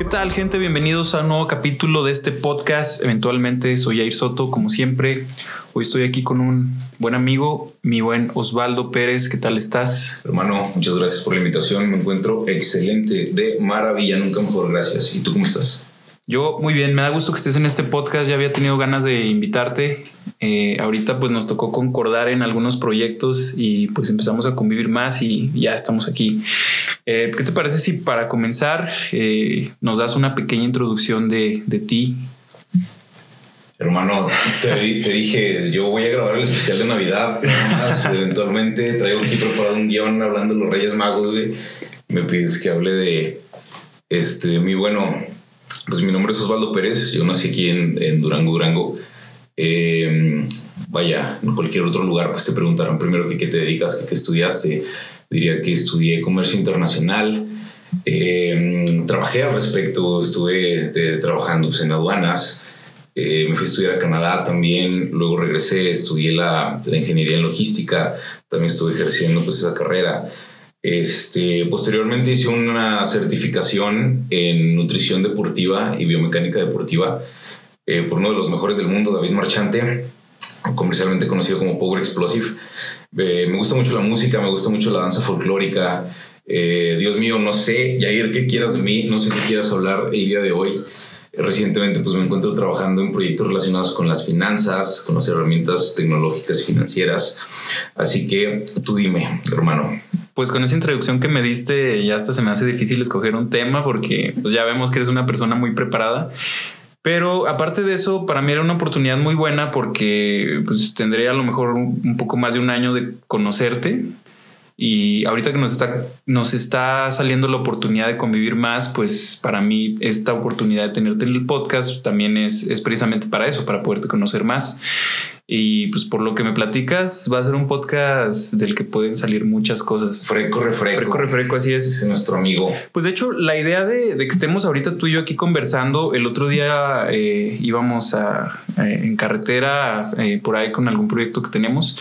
¿Qué tal, gente? Bienvenidos a un nuevo capítulo de este podcast. Eventualmente soy Jair Soto, como siempre. Hoy estoy aquí con un buen amigo, mi buen Osvaldo Pérez. ¿Qué tal estás? Hermano, muchas gracias por la invitación. Me encuentro excelente, de maravilla, nunca mejor. Gracias. ¿Y tú cómo estás? Yo muy bien, me da gusto que estés en este podcast, ya había tenido ganas de invitarte. Eh, ahorita pues nos tocó concordar en algunos proyectos y pues empezamos a convivir más y ya estamos aquí. Eh, ¿Qué te parece si para comenzar eh, nos das una pequeña introducción de, de ti? Hermano, te, te, dije, yo voy a grabar el especial de Navidad, más eventualmente traigo aquí preparado un guion hablando de los Reyes Magos, güey. Me pides que hable de, este, mi bueno, pues mi nombre es Osvaldo Pérez, yo nací aquí en, Durango, Durango. Eh, vaya, en cualquier otro lugar, pues te preguntarán primero que qué te dedicas, qué estudiaste. Diría que estudié comercio internacional. Eh, trabajé al respecto, estuve trabajando pues, en aduanas. Eh, me fui a estudiar a Canadá también, luego regresé, estudié la, la, ingeniería en logística, también estuve ejerciendo pues esa carrera. Este, posteriormente hice una certificación en nutrición deportiva y biomecánica deportiva eh, por uno de los mejores del mundo, David Marchante, comercialmente conocido como Power Explosive. Eh, me gusta mucho la música, me gusta mucho la danza folclórica. Eh, Dios mío, no sé, Jair, qué quieras de mí, no sé qué quieras hablar el día de hoy. Recientemente pues me encuentro trabajando en proyectos relacionados con las finanzas, con las herramientas tecnológicas y financieras. Así que tú dime, hermano, pues con esa introducción que me diste, ya hasta se me hace difícil escoger un tema porque pues ya vemos que eres una persona muy preparada. Pero aparte de eso, para mí era una oportunidad muy buena porque pues, tendré a lo mejor un, poco más de un año de conocerte. Y ahorita que nos está, nos está saliendo la oportunidad de convivir más, pues para mí esta oportunidad de tenerte en el podcast también es, es precisamente para eso, para poderte conocer más. Y pues por lo que me platicas, va a ser un podcast del que pueden salir muchas cosas. Freco, refreco. Freco, refreco, así es. Es nuestro amigo. Pues de hecho, la idea de, que estemos ahorita tú y yo aquí conversando, el otro día eh, íbamos a, eh, en carretera eh, por ahí con algún proyecto que tenemos.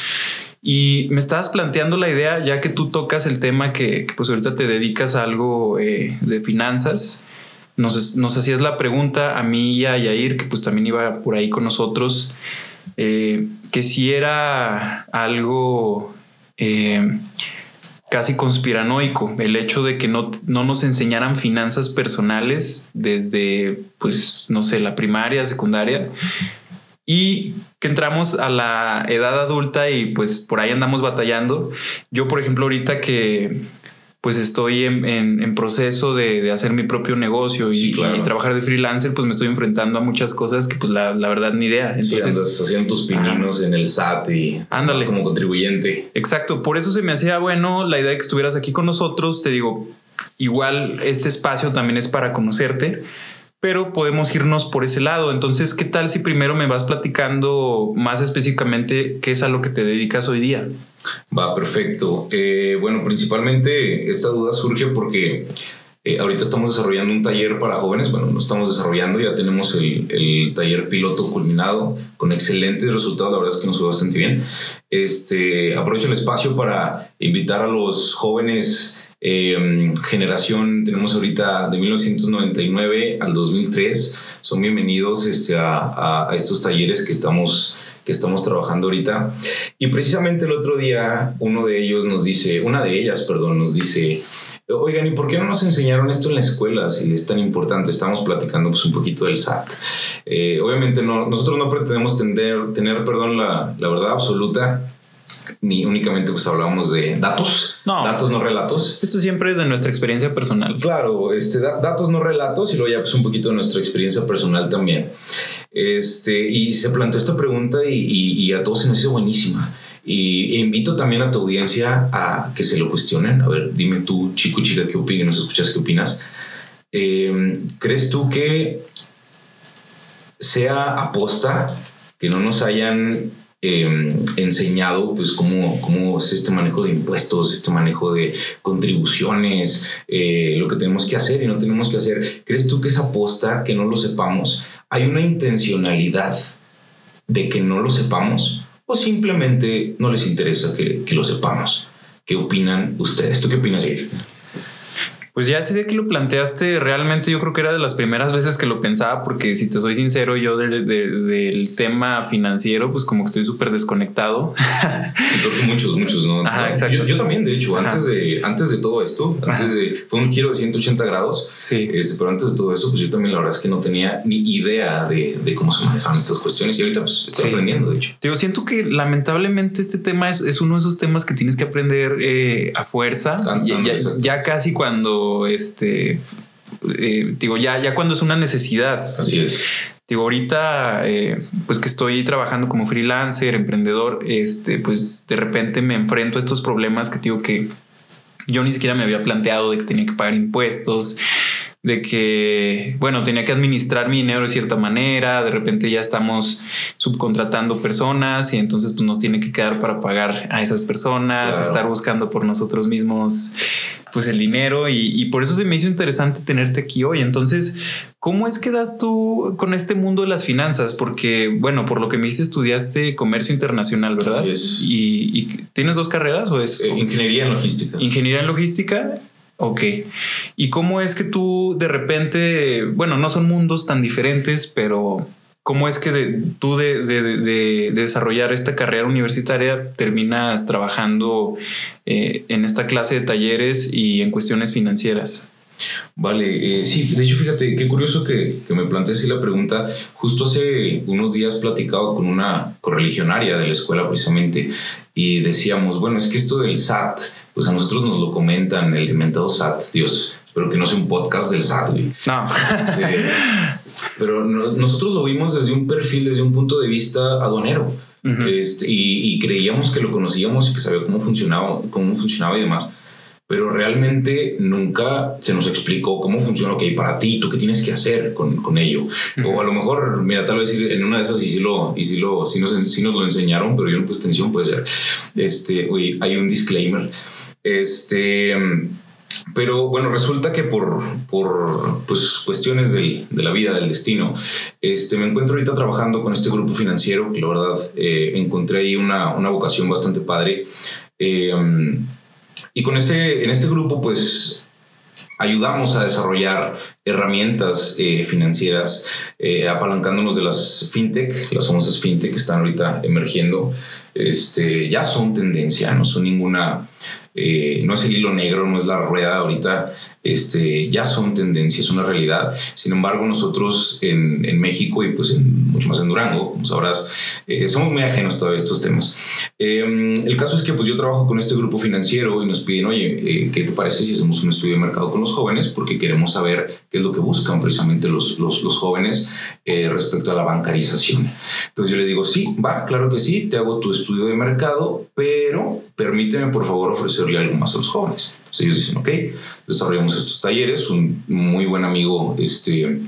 Y me estabas planteando la idea, ya que tú tocas el tema que, pues ahorita te dedicas a algo de finanzas. Nos, nos hacías la pregunta a mí y a Yair, que pues también iba por ahí con nosotros eh, que si era algo eh, casi conspiranoico el hecho de que no, no, nos enseñaran finanzas personales desde, pues, no sé, la primaria, secundaria. Y que entramos a la edad adulta y pues por ahí andamos batallando. Yo, por ejemplo, ahorita que, pues estoy en, proceso de, hacer mi propio negocio y, trabajar de freelancer, pues me estoy enfrentando a muchas cosas que pues la, verdad ni idea. Entonces, sí, haciendo tus pininos en el SAT y ándale. como contribuyente. Exacto, por eso se me hacía bueno la idea de que estuvieras aquí con nosotros. Te digo, igual este espacio también es para conocerte pero podemos irnos por ese lado. Entonces, ¿qué tal si primero me vas platicando más específicamente qué es a lo que te dedicas hoy día? Va, perfecto. Eh, bueno, principalmente esta duda surge porque eh, ahorita estamos desarrollando un taller para jóvenes. Bueno, no estamos desarrollando, ya tenemos el, el, taller piloto culminado con excelentes resultados. La verdad es que nos fue bastante bien. Este, aprovecho el espacio para invitar a los jóvenes Em, generación, tenemos ahorita de 1999 al 2003, son bienvenidos este, a, a, estos talleres que estamos, que estamos trabajando ahorita. Y precisamente el otro día uno de ellos nos dice, una de ellas, perdón, nos dice, Oigan, ¿y por qué no nos enseñaron esto en la escuela si es tan importante? Estamos platicando pues, un poquito del SAT. Eh, obviamente no, nosotros no pretendemos tener, tener perdón, la, la verdad absoluta ni únicamente pues hablábamos de datos, no, datos no relatos. Esto siempre es de nuestra experiencia personal. Claro, este, datos no relatos y luego ya pues un poquito de nuestra experiencia personal también. Este, y se planteó esta pregunta y, y, a todos se nos hizo buenísima. Y e invito también a tu audiencia a que se lo cuestionen. A ver, dime tú, chico, chica, qué opinas, nos escuchas, qué opinas. Em, ¿Crees tú que sea aposta que no nos hayan Em, enseñado pues cómo, cómo es este manejo de impuestos, este manejo de contribuciones, eh, lo que tenemos que hacer y no tenemos que hacer. ¿Crees tú que esa aposta que no lo sepamos? ¿Hay una intencionalidad de que no lo sepamos? ¿O simplemente no les interesa que, que lo sepamos? ¿Qué opinan ustedes? ¿Tú qué opinas, Jair? Pues ya día que lo planteaste, realmente yo creo que era de las primeras veces que lo pensaba, porque si te soy sincero, yo del tema financiero, pues como que estoy súper desconectado. exacto. Yo, también, de hecho, antes de, antes de todo esto, antes de, fue un giro de 180 grados, sí. Este, pero antes de todo eso, pues yo también la verdad es que no tenía ni idea de, de cómo se manejaban estas cuestiones y ahorita pues estoy aprendiendo, de hecho. Digo, siento que lamentablemente este tema es, es uno de esos temas que tienes que aprender eh, a fuerza, ya, ya casi cuando este eh, digo, ya, ya cuando es una necesidad. Así es. Digo, ahorita, eh, pues que estoy trabajando como freelancer, emprendedor, este, pues de repente me enfrento a estos problemas que digo que yo ni siquiera me había planteado de que tenía que pagar impuestos, de que, bueno, tenía que administrar mi dinero de cierta manera, de repente ya estamos subcontratando personas y entonces pues nos tiene que quedar para pagar a esas personas, estar buscando por nosotros mismos pues el dinero y, por eso se me hizo interesante tenerte aquí hoy. Entonces, ¿cómo es que das tú con este mundo de las finanzas? Porque, bueno, por lo que me dice, estudiaste comercio internacional, ¿verdad? Y, tienes dos carreras o es... Eh, ingeniería en logística. Ingeniería en logística. Ok. ¿Y cómo es que tú de repente, bueno, no son mundos tan diferentes, pero ¿cómo es que tú de, desarrollar esta carrera universitaria terminas trabajando eh, en esta clase de talleres y en cuestiones financieras? Vale, eh, sí, de hecho fíjate, qué curioso que, me plantees la pregunta. Justo hace unos días platicado con una correligionaria de la escuela precisamente y decíamos, bueno, es que esto del SAT, pues a nosotros nos lo comentan, el inventado SAT, Dios, espero que no sea un podcast del SAT, No. Eh, pero nosotros lo vimos desde un perfil, desde un punto de vista aduanero. este, y, creíamos que lo conocíamos y que sabía cómo funcionaba, cómo funcionaba y demás. Pero realmente nunca se nos explicó cómo funciona, ok, para ti, tú qué tienes que hacer con, con ello. O a lo mejor, mira, tal vez en una de esas y sí, lo, y sí, lo, sí nos, sí nos lo enseñaron, pero yo no puse atención, puede ser. Este, oye, hay un disclaimer. Este pero bueno, resulta que por, por pues, cuestiones de la vida, del destino, este, me encuentro ahorita trabajando con este grupo financiero que la verdad eh, encontré ahí una, una, vocación bastante padre. Eh, y con ese, en este grupo pues ayudamos a desarrollar herramientas eh, financieras, apalancándonos de las fintech, las famosas fintech que están ahorita emergiendo. Este, ya son tendencia, no son ninguna eh, no es el hilo negro, no es la rueda ahorita, este, ya son tendencias, una realidad. Sin embargo, nosotros en, en México y pues en, mucho más en Durango, como sabrás, eh, somos muy ajenos a todos estos temas. Em, el caso es que pues yo trabajo con este grupo financiero y nos piden, oye, eh, ¿qué te parece si hacemos un estudio de mercado con los jóvenes? Porque queremos saber qué es lo que buscan precisamente los, los, los jóvenes respecto a la bancarización. Entonces yo le digo, sí, va, claro que sí, te hago tu estudio de mercado, pero permíteme por favor ofrecerle algo más a los jóvenes. Entonces ellos dicen, ok, desarrollamos estos talleres, un muy buen amigo este,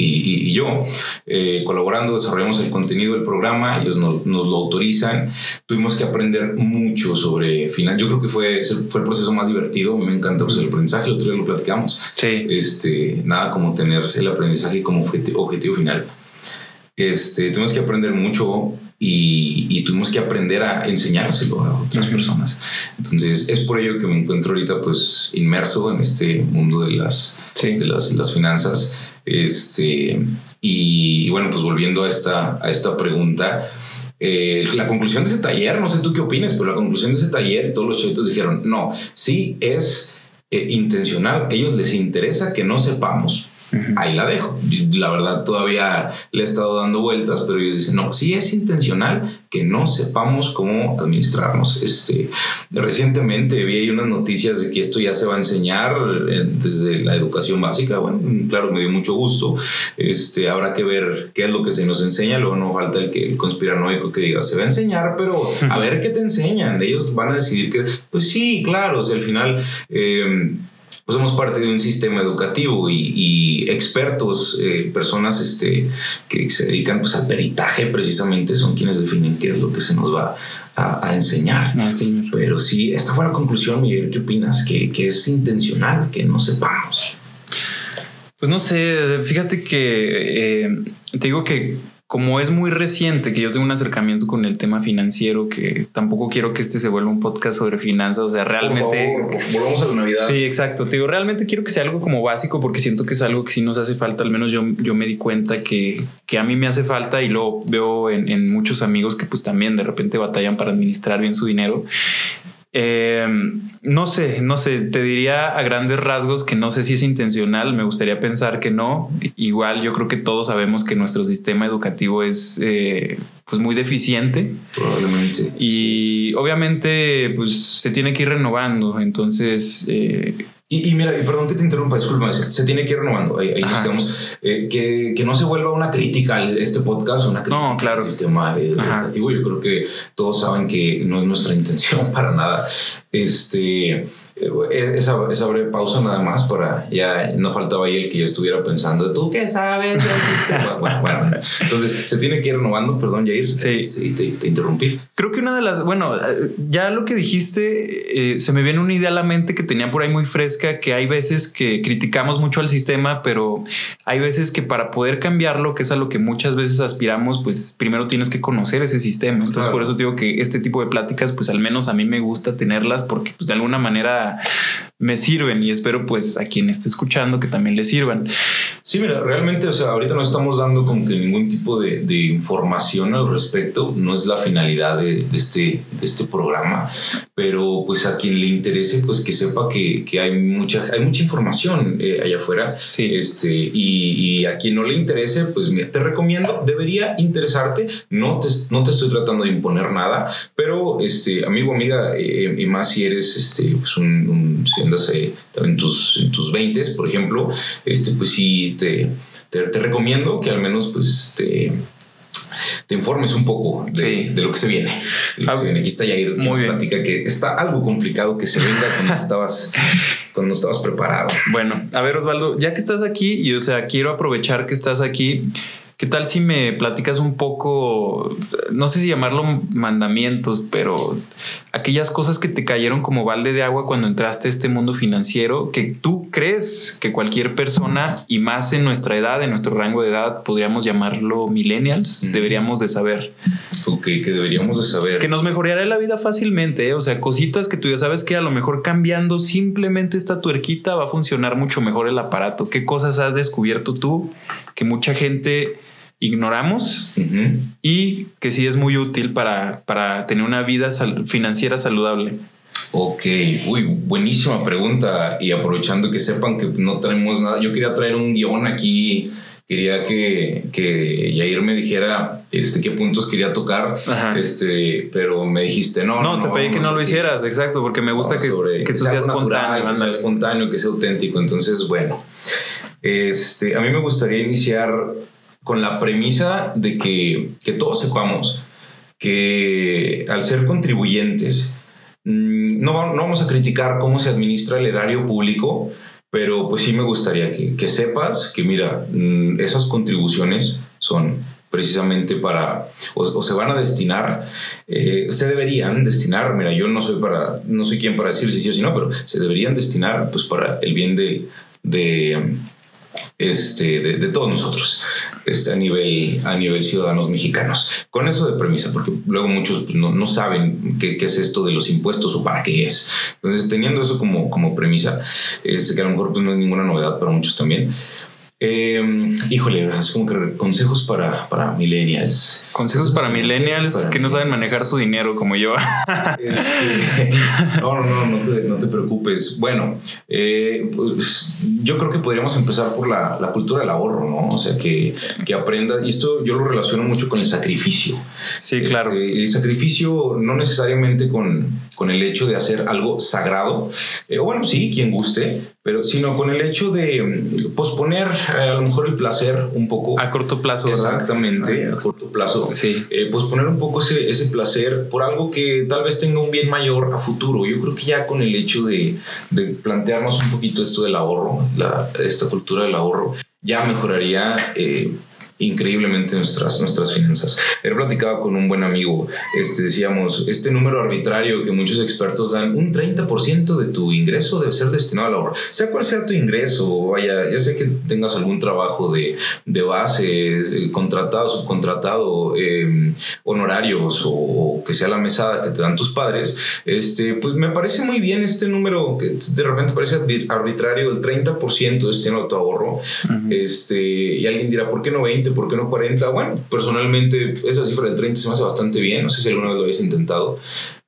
y, yo, eh, colaborando, desarrollamos el contenido del programa, ellos nos, nos, lo autorizan, tuvimos que aprender mucho sobre final, yo creo que fue, fue el proceso más divertido, me encanta pues, el aprendizaje, otro día lo platicamos, sí. este, nada como tener el aprendizaje como objetivo final. Este, tuvimos que aprender mucho, y, tuvimos que aprender a enseñárselo a otras personas. Entonces es por ello que me encuentro ahorita pues inmerso en este mundo de las, de las, las, finanzas. Este, y, bueno, pues volviendo a esta, a esta pregunta, eh, la conclusión de ese taller, no sé tú qué opinas, pero la conclusión de ese taller, todos los chavitos dijeron, no, sí es eh, intencional, ellos les interesa que no sepamos ahí la dejo. La verdad todavía le he estado dando vueltas, pero ellos dicen, no, sí es intencional que no sepamos cómo administrarnos. Este, recientemente vi ahí unas noticias de que esto ya se va a enseñar eh, desde la educación básica. Bueno, claro, me dio mucho gusto. Este, habrá que ver qué es lo que se nos enseña. Luego no falta el que el conspiranoico que diga, se va a enseñar, pero a ver qué te enseñan. Ellos van a decidir que, pues sí, claro, o sea, al final... Eh, pues somos parte de un sistema educativo y, expertos, eh, personas este, que se dedican pues, al peritaje precisamente, son quienes definen qué es lo que se nos va a, enseñar. Pero sí, esta fue la conclusión, Miguel, ¿qué opinas? Que, que es intencional, que no sepamos. Pues no sé, fíjate que eh, te digo que como es muy reciente que yo tengo un acercamiento con el tema financiero, que tampoco quiero que este se vuelva un podcast sobre finanzas, o sea, realmente... volvamos a la Navidad. Sí, exacto. Te digo, realmente quiero que sea algo como básico porque siento que es algo que sí nos hace falta, al menos yo, yo me di cuenta que, que a mí me hace falta y lo veo en, en muchos amigos que pues también de repente batallan para administrar bien su dinero. Eh, no sé, no sé, te diría a grandes rasgos que no sé si es intencional, me gustaría pensar que no. Igual yo creo que todos sabemos que nuestro sistema educativo es eh, pues muy deficiente. Probablemente. Y obviamente pues se tiene que ir renovando, entonces... Eh, y, mira, y perdón que te interrumpa, disculpa, se, tiene que ir renovando. Ahí, ahí eh, que, que, no se vuelva una crítica a este podcast, una crítica no, claro. al sistema educativo. Yo creo que todos saben que no es nuestra intención para nada. Este eh, esa, esa breve pausa nada más para ya no faltaba ahí el que yo estuviera pensando, ¿tú qué sabes? bueno, bueno, entonces se tiene que ir renovando, perdón, Jair. Sí, sí te, interrumpí. Creo que una de las, bueno, ya lo que dijiste, eh, se me viene una idea a la mente que tenía por ahí muy fresca, que hay veces que criticamos mucho al sistema, pero hay veces que para poder cambiarlo, que es a lo que muchas veces aspiramos, pues primero tienes que conocer ese sistema. Entonces por eso digo que este tipo de pláticas, pues al menos a mí me gusta tenerlas porque pues de alguna manera 啊。Me sirven y espero pues a quien esté escuchando que también le sirvan. Sí, mira, realmente, o sea, ahorita no estamos dando como que ningún tipo de, de información al respecto, no es la finalidad de, de, este, de este programa, pero pues a quien le interese, pues que sepa que, que hay, mucha, hay mucha información eh, allá afuera. Sí. Este, y, y, a quien no le interese, pues mira, te recomiendo, debería interesarte, no te, no te estoy tratando de imponer nada, pero este, amigo, amiga, eh, y más si eres este, pues un un, eh, en tus, en tus 20, por ejemplo, este, pues sí te, te, recomiendo que al menos pues te, te informes un poco de, de lo que se viene. Lo que se viene. Aquí está Yair, que Muy platica que está algo complicado que se venga cuando estabas, cuando estabas preparado. Bueno, a ver, Osvaldo, ya que estás aquí, y o sea, quiero aprovechar que estás aquí ¿Qué tal si me platicas un poco, no sé si llamarlo mandamientos, pero aquellas cosas que te cayeron como balde de agua cuando entraste a este mundo financiero, que tú crees que cualquier persona, y más en nuestra edad, en nuestro rango de edad, podríamos llamarlo millennials, deberíamos de saber? Ok, que deberíamos de saber. Que nos mejoraría la vida fácilmente, ¿eh? o sea, cositas que tú ya sabes que a lo mejor cambiando simplemente esta tuerquita va a funcionar mucho mejor el aparato. ¿Qué cosas has descubierto tú que mucha gente ignoramos y que sí es muy útil para, para tener una vida financiera saludable. Ok, uy, buenísima pregunta. Y aprovechando que sepan que no traemos nada, yo quería traer un guion aquí. Quería que, que Yair me dijera este, qué puntos quería tocar, este, pero me dijiste no. No, te pedí que no lo hicieras, exacto, porque me gusta que, que, que, sea espontáneo. que sea espontáneo, que sea auténtico. Entonces, bueno, este, a mí me gustaría iniciar con la premisa de que, que todos sepamos que al ser contribuyentes, mm, no, no, vamos a criticar cómo se administra el erario público, pero pues sí me gustaría que, que sepas que, mira, mm, esas contribuciones son precisamente para, o, se van a destinar, eh, se deberían destinar, mira, yo no soy para, no soy quien para decir si sí o si no, pero se deberían destinar pues para el bien de, de este, de, todos nosotros este, a, nivel, a nivel ciudadanos mexicanos. Con eso de premisa, porque luego muchos pues, no, no saben qué, qué, es esto de los impuestos o para qué es. Entonces, teniendo eso como, como premisa, este, que a lo mejor pues, no es ninguna novedad para muchos también, eh, híjole, es como que consejos para, para millennials. Consejos para millennials que no saben manejar su dinero como yo. Este, no, no, no, no te, preocupes. Bueno, eh, pues, yo creo que podríamos empezar por la, la, cultura del ahorro, ¿no? O sea, que, que aprendas, y esto yo lo relaciono mucho con el sacrificio. Sí, claro. Este, el sacrificio no necesariamente con, con el hecho de hacer algo sagrado, eh, bueno, sí, quien guste, pero sino con el hecho de mm, posponer eh, a lo mejor el placer un poco. A corto plazo. Exactamente, a corto plazo. Sí. Eh, posponer un poco ese, ese placer por algo que tal vez tenga un bien mayor a futuro. Yo creo que ya con el hecho de, de plantearnos un poquito esto del ahorro, la, esta cultura del ahorro, ya mejoraría. Eh, increíblemente nuestras, nuestras finanzas. He platicado con un buen amigo, este, decíamos, este número arbitrario que muchos expertos dan, un 30% de tu ingreso debe ser destinado al ahorro. Sea cual sea tu ingreso, vaya, ya sé que tengas algún trabajo de, de base, eh, contratado, subcontratado, eh, honorarios o, que sea la mesada que te dan tus padres, este, pues me parece muy bien este número que de repente parece arbitrario, el 30% destinado a tu ahorro. este, y alguien dirá, ¿por qué no 20? ¿Por qué no 40? Bueno, personalmente esa cifra del 30 se me hace bastante bien, no sé si alguna vez lo habéis intentado,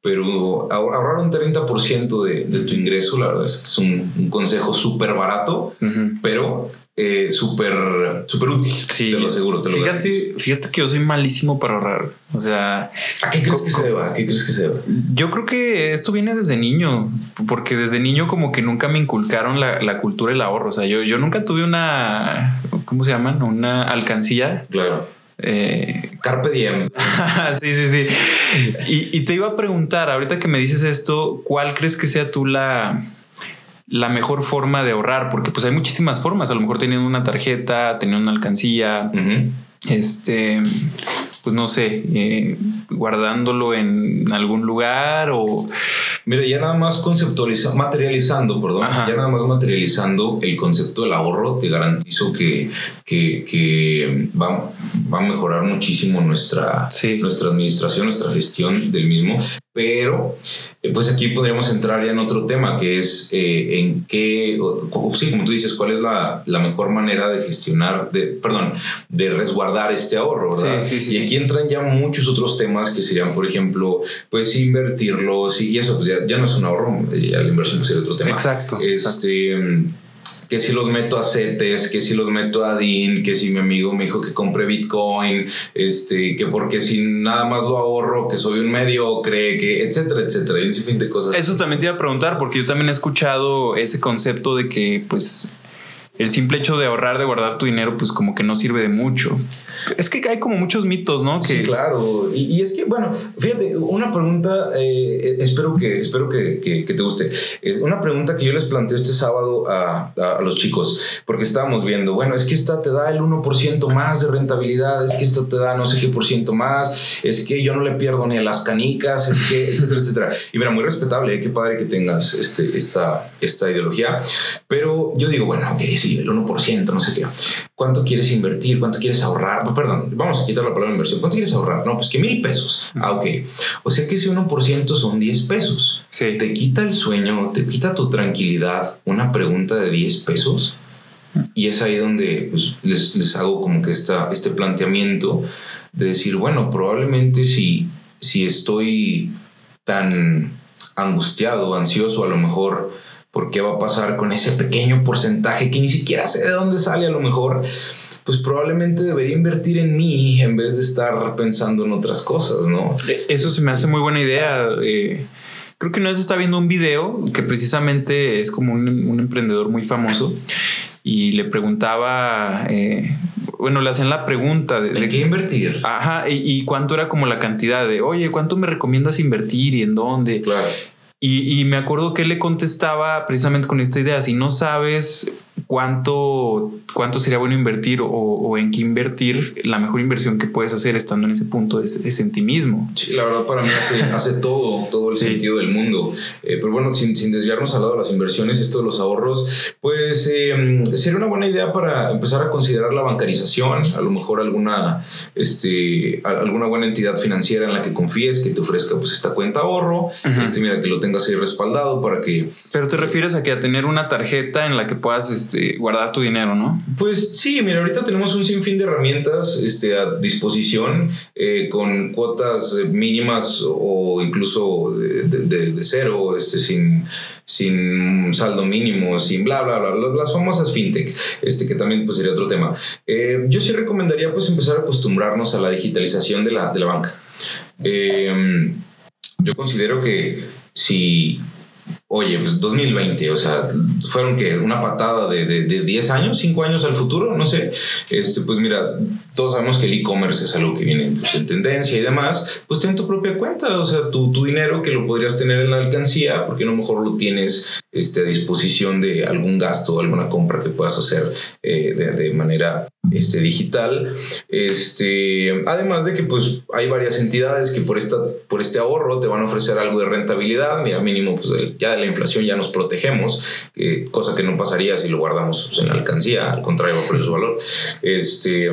pero ahorrar un 30% de, de tu ingreso, la verdad es que es un, consejo súper barato, pero eh, súper super útil. Sí, te lo aseguro. Te lo fíjate, fíjate que yo soy malísimo para ahorrar. O sea, ¿a qué crees que se deba? ¿A qué crees que se deba? Yo creo que esto viene desde niño, porque desde niño como que nunca me inculcaron la, la cultura del ahorro. O sea, yo, yo nunca tuve una, ¿cómo se llaman? Una alcancía. Claro. Eh, Carpe diem. sí, sí, sí. Y, y, te iba a preguntar, ahorita que me dices esto, ¿cuál crees que sea tú la, la mejor forma de ahorrar? Porque pues hay muchísimas formas. A lo mejor teniendo una tarjeta, teniendo una alcancía, este, pues no sé, eh, guardándolo en algún lugar o Mira, ya nada más conceptualizando, materializando, perdón, ya nada más materializando el concepto del ahorro, te garantizo que, que, que va, va, a mejorar muchísimo nuestra, nuestra administración, nuestra gestión del mismo. Pero, eh, pues aquí podríamos entrar ya en otro tema, que es eh, en qué, sí, como tú dices, cuál es la, la, mejor manera de gestionar, de, perdón, de resguardar este ahorro, ¿verdad? y aquí entran ya muchos otros temas que serían, por ejemplo, pues invertirlos y eso, pues ya, ya no es un ahorro, ya la inversión sería otro tema. Exacto. Este, que si los meto a CETES, que si los meto a DIN, que si mi amigo me dijo que compre Bitcoin, este, que porque si nada más lo ahorro, que soy un mediocre, que etcétera, etcétera, y un fin de cosas. Eso también te iba a preguntar, porque yo también he escuchado ese concepto de que, pues, el simple hecho de ahorrar, de guardar tu dinero, pues como que no sirve de mucho. Es que hay como muchos mitos, ¿no? Sí, claro. Y, es que, bueno, fíjate, una pregunta, eh, espero, que, espero que, que, te guste. Una pregunta que yo les planteé este sábado a, a, los chicos, porque estábamos viendo, bueno, es que esta te da el 1% más de rentabilidad, es que esta te da no sé qué por ciento más, es que yo no le pierdo ni a las canicas, es que, etcétera, etcétera. Y mira, muy respetable, ¿eh? qué padre que tengas este, esta, esta ideología. Pero yo digo, bueno, ok, sí, el 1%, no sé qué. ¿Cuánto quieres invertir? ¿Cuánto quieres ahorrar? perdón, vamos a quitar la palabra inversión. ¿Cuánto quieres ahorrar? No, pues que mil pesos. Ah, ok. O sea que ese 1% son 10 pesos. Sí. Te quita el sueño, te quita tu tranquilidad una pregunta de 10 pesos. Y es ahí donde pues, les, les, hago como que esta, este planteamiento de decir, bueno, probablemente si, si estoy tan angustiado, ansioso, a lo mejor por qué va a pasar con ese pequeño porcentaje que ni siquiera sé de dónde sale a lo mejor, pues probablemente debería invertir en mí en vez de estar pensando en otras cosas, ¿no? Eh, eso se me hace muy buena idea. Eh, creo que una vez está viendo un video que precisamente es como un, emprendedor muy famoso y le preguntaba, eh, bueno, le hacen la pregunta de, ¿De qué invertir. Ajá, y, y, cuánto era como la cantidad de, oye, ¿cuánto me recomiendas invertir y en dónde? Claro. Y, y, me acuerdo que él le contestaba precisamente con esta idea, si no sabes cuánto, cuánto sería bueno invertir o, en qué invertir, la mejor inversión que puedes hacer estando en ese punto es, en ti mismo. Sí, la verdad para mí hace, todo, todo el sentido del mundo. Eh, pero bueno, sin, sin, desviarnos al lado de las inversiones, esto de los ahorros, pues eh, sería una buena idea para empezar a considerar la bancarización, a lo mejor alguna, este, alguna buena entidad financiera en la que confíes que te ofrezca pues esta cuenta ahorro, este, mira que lo tengas ahí respaldado para que... Pero te refieres a que a tener una tarjeta en la que puedas este, guardar tu dinero, ¿no? Pues sí, mira, ahorita tenemos un sinfín de herramientas este, a disposición eh, con cuotas mínimas o incluso de, cero, este, sin, sin saldo mínimo, sin bla, bla, bla, las famosas fintech, este, que también pues, sería otro tema. Eh, yo sí recomendaría pues empezar a acostumbrarnos a la digitalización de la, de la banca. Eh, yo considero que si oye, pues 2020, o sea, fueron que una patada de, de, 10 años, 5 años al futuro, no sé. Este, pues mira, todos sabemos que el e-commerce es algo que viene en tendencia y demás. Pues ten tu propia cuenta, o sea, tu, tu dinero que lo podrías tener en la alcancía, porque a lo mejor lo tienes este, a disposición de algún gasto o alguna compra que puedas hacer eh, de, de, manera este, digital. Este, además de que pues hay varias entidades que por, esta, por este ahorro te van a ofrecer algo de rentabilidad, mira, mínimo pues ya de la inflación ya nos protegemos, cosa que no pasaría si lo guardamos pues, en la alcancía, al contrario va por su valor. Este,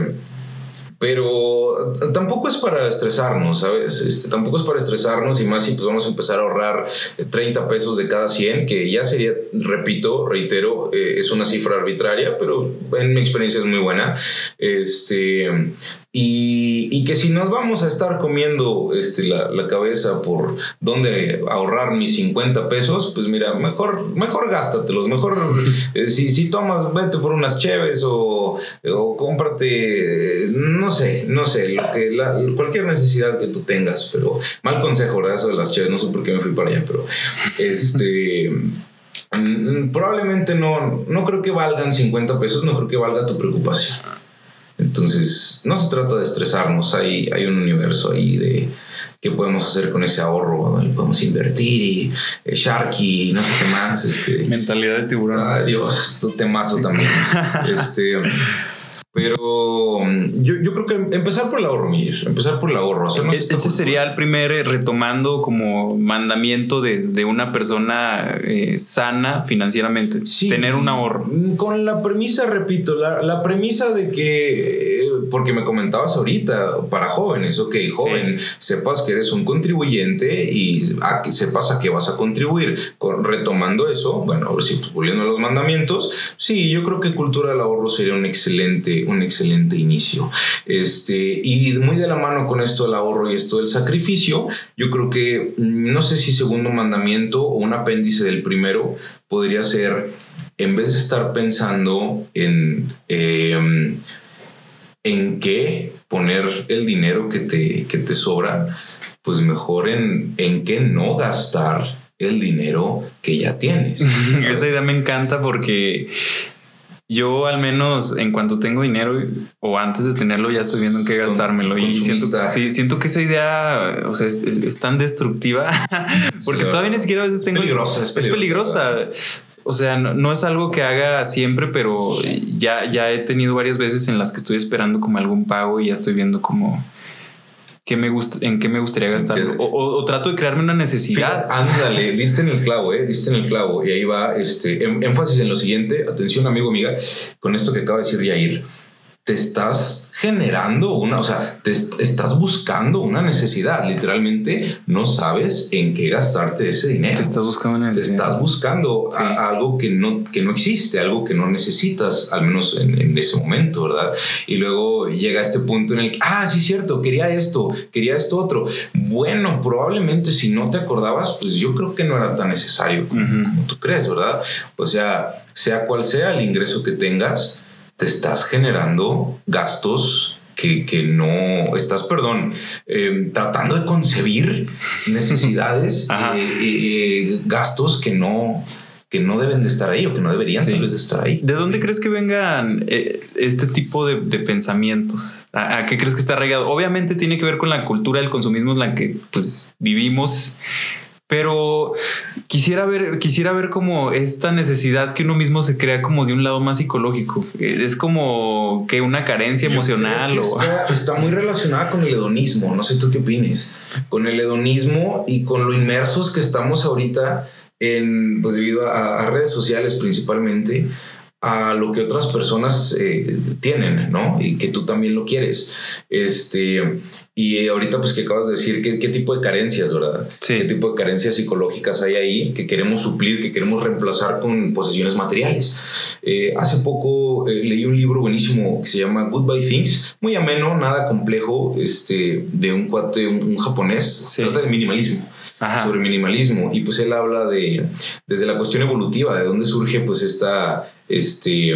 pero tampoco es para estresarnos, ¿sabes? Este, tampoco es para estresarnos y más si pues vamos a empezar a ahorrar 30 pesos de cada 100, que ya sería, repito, reitero, eh, es una cifra arbitraria, pero en mi experiencia es muy buena. Este, y, y, que si nos vamos a estar comiendo este, la, la, cabeza por dónde ahorrar mis 50 pesos, pues mira, mejor, mejor gástatelos, mejor eh, si, si tomas, vete por unas cheves o, o cómprate, no sé, no sé, lo que la, cualquier necesidad que tú tengas, pero mal consejo, ¿verdad? Eso de las cheves, no sé por qué me fui para allá, pero este... Mm, probablemente no, no creo que valgan 50 pesos, no creo que valga tu preocupación. Entonces, no se trata de estresarnos, hay, hay un universo ahí de qué podemos hacer con ese ahorro, podemos invertir y eh, Sharky, no sé qué más. Este, Mentalidad de tiburón. Ay, Dios, esto temazo también. este, pero mm, yo, yo, creo que empezar por el ahorro, Miguel, empezar por el ahorro. E-, ese sería el primer eh, retomando como mandamiento de, de una persona eh, sana financieramente, tener un ahorro. Mm, con la premisa, repito, la, la premisa de que, eh, porque me comentabas ahorita, para jóvenes, ok, joven, sepas que eres un contribuyente y a que sepas a qué vas a contribuir. Con, retomando eso, bueno, a ver si pues, volviendo a los mandamientos, sí, yo creo que cultura del ahorro sería un excelente un excelente inicio. Este, y muy de la mano con esto del ahorro y esto del sacrificio, yo creo que mm, no sé si segundo mandamiento o un apéndice del primero podría ser, en vez de estar pensando en, em, en qué poner el dinero que te, que te sobra, pues mejor en, en qué no gastar el dinero que ya tienes. Esa idea me encanta porque yo al menos en cuanto tengo dinero o antes de tenerlo ya estoy viendo en qué gastármelo y siento, sí, siento que esa idea o sea, es, tan destructiva porque todavía ni siquiera a veces tengo... Peligrosa, es peligrosa. O sea, no, es algo que haga siempre, pero ya, ya he tenido varias veces en las que estoy esperando como algún pago y ya estoy viendo como me gusta, en qué me gustaría gastarlo. O, trato de crearme una necesidad. ándale, diste en el clavo, eh, diste en el clavo. Y ahí va este em, énfasis en lo siguiente. Atención, amigo, amiga, con esto que acaba de decir Yair te estás generando una, o sea, te estás buscando una necesidad. Literalmente no sabes en qué gastarte ese dinero. Te estás buscando una. Te estás buscando algo que no, que no existe, algo que no necesitas, al menos en, ese momento, ¿verdad? Y luego llega este punto en el que, ah, sí, cierto, quería esto, quería esto otro. Bueno, probablemente si no te acordabas, pues yo creo que no era tan necesario como, como tú crees, ¿verdad? O sea, sea cual sea el ingreso que tengas, te estás generando gastos que, que, no estás, perdón, eh, tratando de concebir necesidades, eh, eh, gastos que no, que no deben de estar ahí o que no deberían de estar ahí. ¿De dónde crees que vengan este tipo de, pensamientos? ¿A, qué crees que está arraigado? Obviamente tiene que ver con la cultura del consumismo en la que pues vivimos pero quisiera ver, quisiera ver como esta necesidad que uno mismo se crea como de un lado más psicológico. Es como que una carencia emocional. o... está, muy relacionada con el hedonismo. No sé tú qué opines. Con el hedonismo y con lo inmersos que estamos ahorita en, pues debido a redes sociales principalmente a lo que otras personas eh, tienen, ¿no? Y que tú también lo quieres. Este, y ahorita pues que acabas de decir, ¿qué, qué tipo de carencias, verdad? ¿Qué tipo de carencias psicológicas hay ahí que queremos suplir, que queremos reemplazar con posesiones materiales? Eh, hace poco eh, leí un libro buenísimo que se llama Goodbye Things, muy ameno, nada complejo, este, de un cuate, un, japonés, se trata del minimalismo sobre minimalismo y pues él habla de desde la cuestión evolutiva, de dónde surge pues esta, este,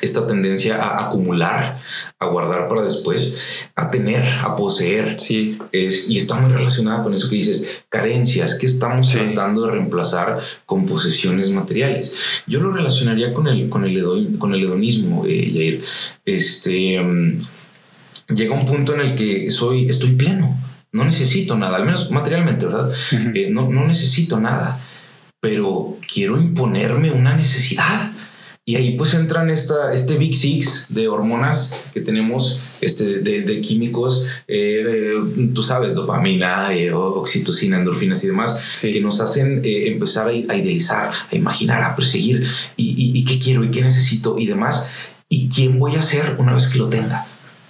esta tendencia a acumular, a guardar para después, a tener, a poseer. Sí. Es, y está muy relacionada con eso que dices, carencias que estamos tratando de reemplazar con posesiones materiales. Yo lo relacionaría con el, con el, con el hedonismo, eh, Yair. Este, mm, llega un punto en el que soy, estoy pleno no necesito nada, al menos materialmente, ¿verdad? Eh, no, no necesito nada. pero quiero imponerme una necesidad. Y ahí pues entran esta, este Big Six de hormonas que tenemos, este, de, químicos, eh, tú sabes, dopamina, eh, oxitocina, endorfinas y demás, que nos hacen eh, empezar a, idealizar, a imaginar, a perseguir y, y qué quiero y qué necesito y demás. Y quién voy a ser una vez que lo tenga.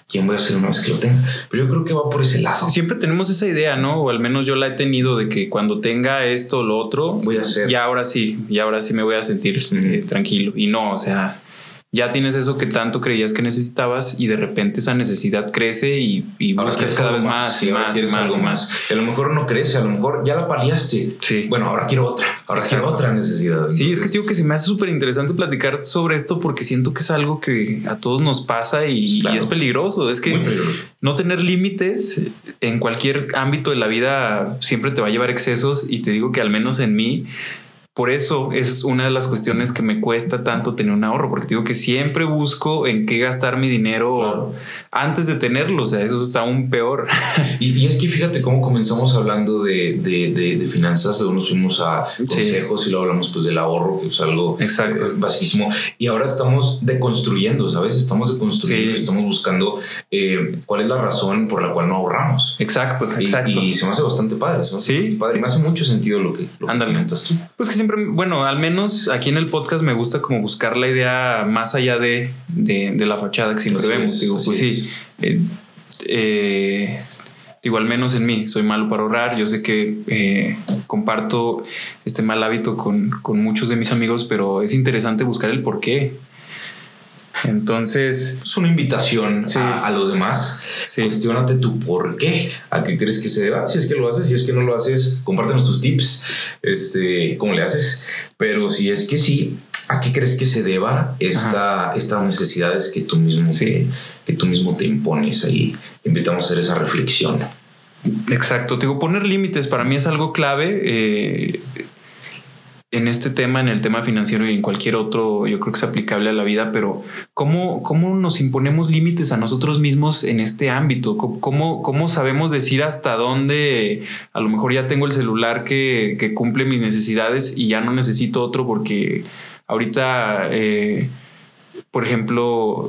¿Quién voy a ser una vez que lo tenga? Pero yo creo que va por ese lado. Siempre tenemos esa idea, ¿no? O al menos yo la he tenido de que cuando tenga esto o lo otro, voy a hacer. Ya ahora sí, ya ahora sí me voy a sentir eh, tranquilo. Y no, o sea, ya tienes eso que tanto creías que necesitabas y de repente esa necesidad crece y, y buscas cada vez más, y más y más y más. A lo mejor no crece, a lo mejor ya la paliaste. Sí. Bueno, ahora quiero otra, ahora quiero otra necesidad. Sí, es que digo que se me hace súper interesante platicar sobre esto porque siento que es algo que a todos nos pasa y, es peligroso. Es que no tener límites en cualquier ámbito de la vida siempre te va a llevar excesos y te digo que al menos en mí por eso es una de las cuestiones que me cuesta tanto tener un ahorro, porque digo que siempre busco en qué gastar mi dinero antes de tenerlo. O sea, eso es aún peor. Y, es que fíjate cómo comenzamos hablando de, de, de, finanzas, luego nos fuimos a consejos y luego hablamos pues del ahorro, que es algo Exacto. Eh, Y ahora estamos deconstruyendo, ¿sabes? Estamos deconstruyendo y estamos buscando eh, cuál es la razón por la cual no ahorramos. Exacto, y, exacto. Y, se me hace bastante padre. Sí, padre. Me hace mucho sentido lo que, lo comentas tú. Pues que siempre, bueno, al menos aquí en el podcast me gusta como buscar la idea más allá de, de, la fachada que siempre vemos. Digo, pues sí, eh, eh, digo, al menos en mí, soy malo para ahorrar. Yo sé que eh, comparto este mal hábito con, con, muchos de mis amigos, pero es interesante buscar el por qué. Entonces. Es una invitación a, los demás. Sí. Cuestiónate tu por qué. ¿A qué crees que se deba? Si es que lo haces, si es que no lo haces, compártenos tus tips. Este, ¿Cómo le haces? Pero si es que sí, ¿a qué crees que se deba esta, estas necesidades que tú mismo te, que tú mismo te impones ahí. Invitamos a hacer esa reflexión. Exacto, digo, poner límites para mí es algo clave. Eh, en este tema, en el tema financiero y en cualquier otro, yo creo que es aplicable a la vida, pero ¿cómo, cómo nos imponemos límites a nosotros mismos en este ámbito? ¿Cómo, ¿Cómo sabemos decir hasta dónde a lo mejor ya tengo el celular que, que cumple mis necesidades y ya no necesito otro porque ahorita, eh, por ejemplo,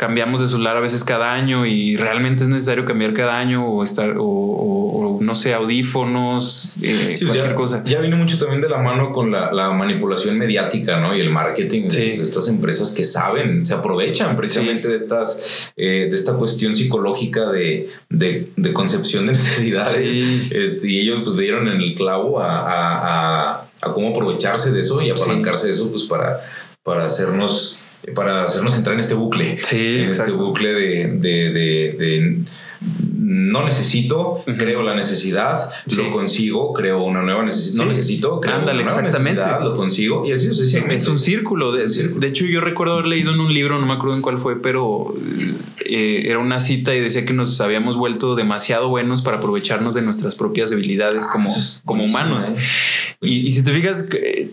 cambiamos de celular a veces cada año y realmente es necesario cambiar cada año o estar o, no sé audífonos eh, cualquier cosa. ya viene mucho también de la mano con la, manipulación mediática no y el marketing de estas empresas que saben se aprovechan precisamente de estas eh, de esta cuestión psicológica de, de, concepción de necesidades. Este, y ellos pues dieron en el clavo a, a, a, cómo aprovecharse de eso y apalancarse de eso pues para para hacernos para hacernos entrar en este bucle. Sí, en este bucle de, de, de, no necesito, creo la necesidad, lo consigo, creo una nueva necesidad. No necesito, creo Ándale, una exactamente. lo consigo y así Es un círculo. De, de, hecho, yo recuerdo haber leído en un libro, no me acuerdo en cuál fue, pero eh, era una cita y decía que nos habíamos vuelto demasiado buenos para aprovecharnos de nuestras propias debilidades ah, como, como humanos. ¿eh? Y, y si te fijas,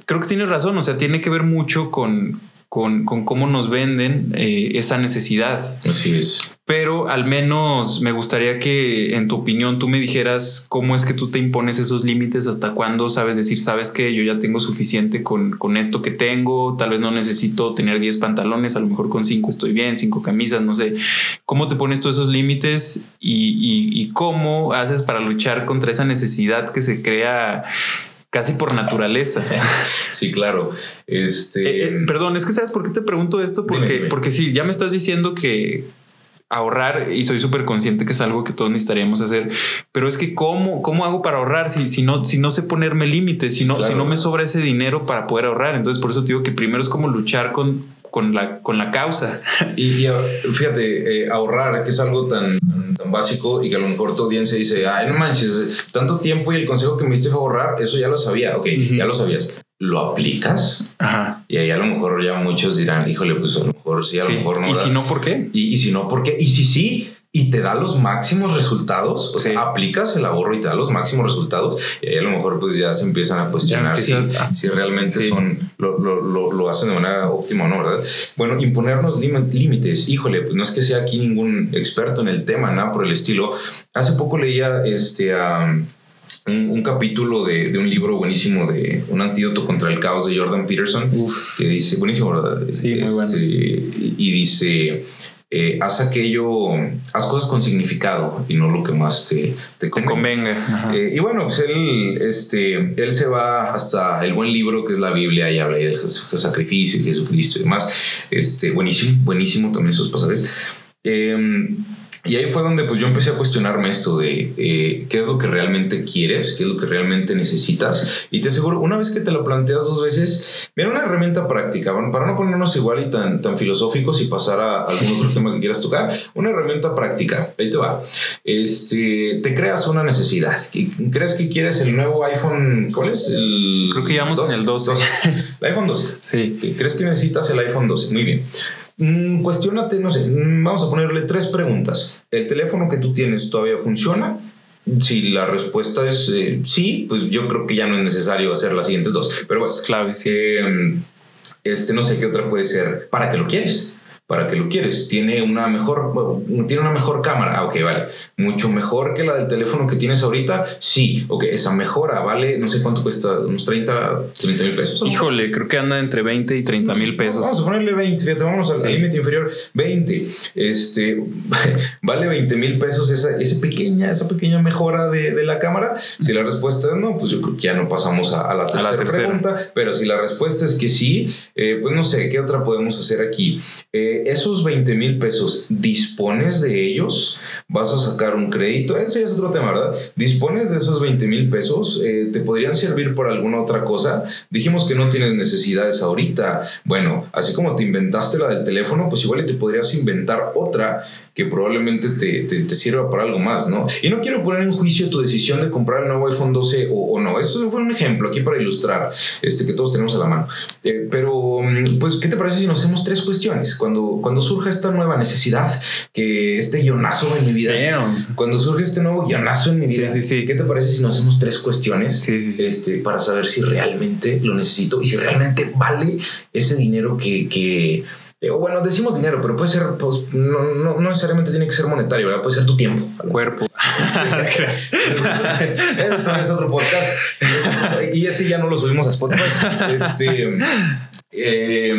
creo que tienes razón, o sea, tiene que ver mucho con con, cómo nos venden eh, esa necesidad. Así es. Pero al menos me gustaría que en tu opinión tú me dijeras cómo es que tú te impones esos límites, hasta cuándo sabes decir, sabes que yo ya tengo suficiente con, con esto que tengo, tal vez no necesito tener 10 pantalones, a lo mejor con 5 estoy bien, 5 camisas, no sé. ¿Cómo te pones tú esos límites y, y cómo haces para luchar contra esa necesidad que se crea casi por naturaleza. Sí, claro. Este. Eh, eh, perdón, es que sabes por qué te pregunto esto, porque, porque sí, ya me estás diciendo que ahorrar y soy súper consciente que es algo que todos necesitaríamos hacer, pero es que cómo, cómo hago para ahorrar si, si no, si no sé ponerme límites, si no, si no me sobra ese dinero para poder ahorrar. Entonces, por eso te digo que primero es como luchar con, con la, con la causa. Y, fíjate, eh, ahorrar, que es algo tan, tan, básico y que a lo mejor tu audiencia dice, ay, no manches, tanto tiempo y el consejo que me diste fue ahorrar, eso ya lo sabía. Ok, ya lo sabías. ¿Lo aplicas? Ajá. Y ahí a lo mejor ya muchos dirán, híjole, pues a lo mejor sí, a lo mejor no. ¿Y si no, por qué? Y, y si no, ¿por qué? Y si sí, y te da los máximos resultados, o sea, aplicas el ahorro y te da los máximos resultados, y ahí a lo mejor pues ya se empiezan a cuestionar si, si, realmente son, lo, lo, lo, hacen de manera óptima o no, ¿verdad? Bueno, imponernos límites, híjole, pues no es que sea aquí ningún experto en el tema, nada por el estilo. Hace poco leía este... un, capítulo de, un libro buenísimo de Un antídoto contra el caos de Jordan Peterson, que dice, buenísimo, ¿verdad? Sí, muy bueno. Este, y dice, eh, haz aquello, haz cosas con significado y no lo que más te, te convenga. Eh, y bueno, pues él, este, él se va hasta el buen libro que es la Biblia y habla del sacrificio y Jesucristo y demás. Este, buenísimo, buenísimo también esos pasajes. Eh, y ahí fue donde pues yo empecé a cuestionarme esto de eh, qué es lo que realmente quieres, qué es lo que realmente necesitas. Y te aseguro, una vez que te lo planteas dos veces, mira una herramienta práctica, para no ponernos igual y tan, tan filosóficos y pasar a algún otro tema que quieras tocar, una herramienta práctica, ahí te va. Este, te creas una necesidad. ¿Crees que quieres el nuevo iPhone? ¿Cuál es? El Creo que ya vamos en el 12. El iPhone 12. Sí. ¿Crees que necesitas el iPhone 12? Muy bien. Mm, cuestionate, no sé, mm, vamos a ponerle tres preguntas. ¿El teléfono que tú tienes todavía funciona? Si la respuesta es eh, sí, pues yo creo que ya no es necesario hacer las siguientes dos. Pero bueno, es clave, sí. Em, este no sé qué otra puede ser. ¿Para qué lo quieres? Para que lo quieres. Tiene una mejor, tiene una mejor cámara. Ah, ok, vale. Mucho mejor que la del teléfono que tienes ahorita. Sí, ok, esa mejora vale, no sé cuánto cuesta, unos 30, 30 mil pesos. Híjole, creo que anda entre 20 y 30 mil pesos. Vamos a ponerle 20, fíjate, vamos al límite inferior, 20. Este, vale 20 mil pesos esa, esa, pequeña, esa pequeña mejora de, de, la cámara. Si la respuesta es no, pues yo creo que ya no pasamos a, la, tercera pregunta. Pero si la respuesta es que sí, eh, pues no sé, ¿qué otra podemos hacer aquí? Eh, esos 20 mil pesos, ¿dispones de ellos? ¿Vas a sacar un crédito? Ese es otro tema, ¿verdad? ¿Dispones de esos 20 mil pesos? Eh, ¿Te podrían servir por alguna otra cosa? Dijimos que no tienes necesidades ahorita. Bueno, así como te inventaste la del teléfono, pues igual te podrías inventar otra que probablemente te, te, sirva para algo más, ¿no? Y no quiero poner en juicio tu decisión de comprar el nuevo iPhone 12 o, no. Eso fue un ejemplo aquí para ilustrar, este, que todos tenemos a la mano. Eh, pero, mm, pues, ¿qué te parece si nos hacemos tres cuestiones? Cuando, cuando surja esta nueva necesidad, que este guionazo en mi vida, cuando surge este nuevo guionazo en mi vida, sí, sí, ¿qué te parece si nos hacemos tres cuestiones este, para saber si realmente lo necesito y si realmente vale ese dinero que, que bueno, decimos dinero, pero puede ser, pues, no, no, necesariamente tiene que ser monetario, ¿verdad? Puede ser tu tiempo. Cuerpo. Eso es otro podcast. Y ese ya no lo subimos a Spotify. Este, eh,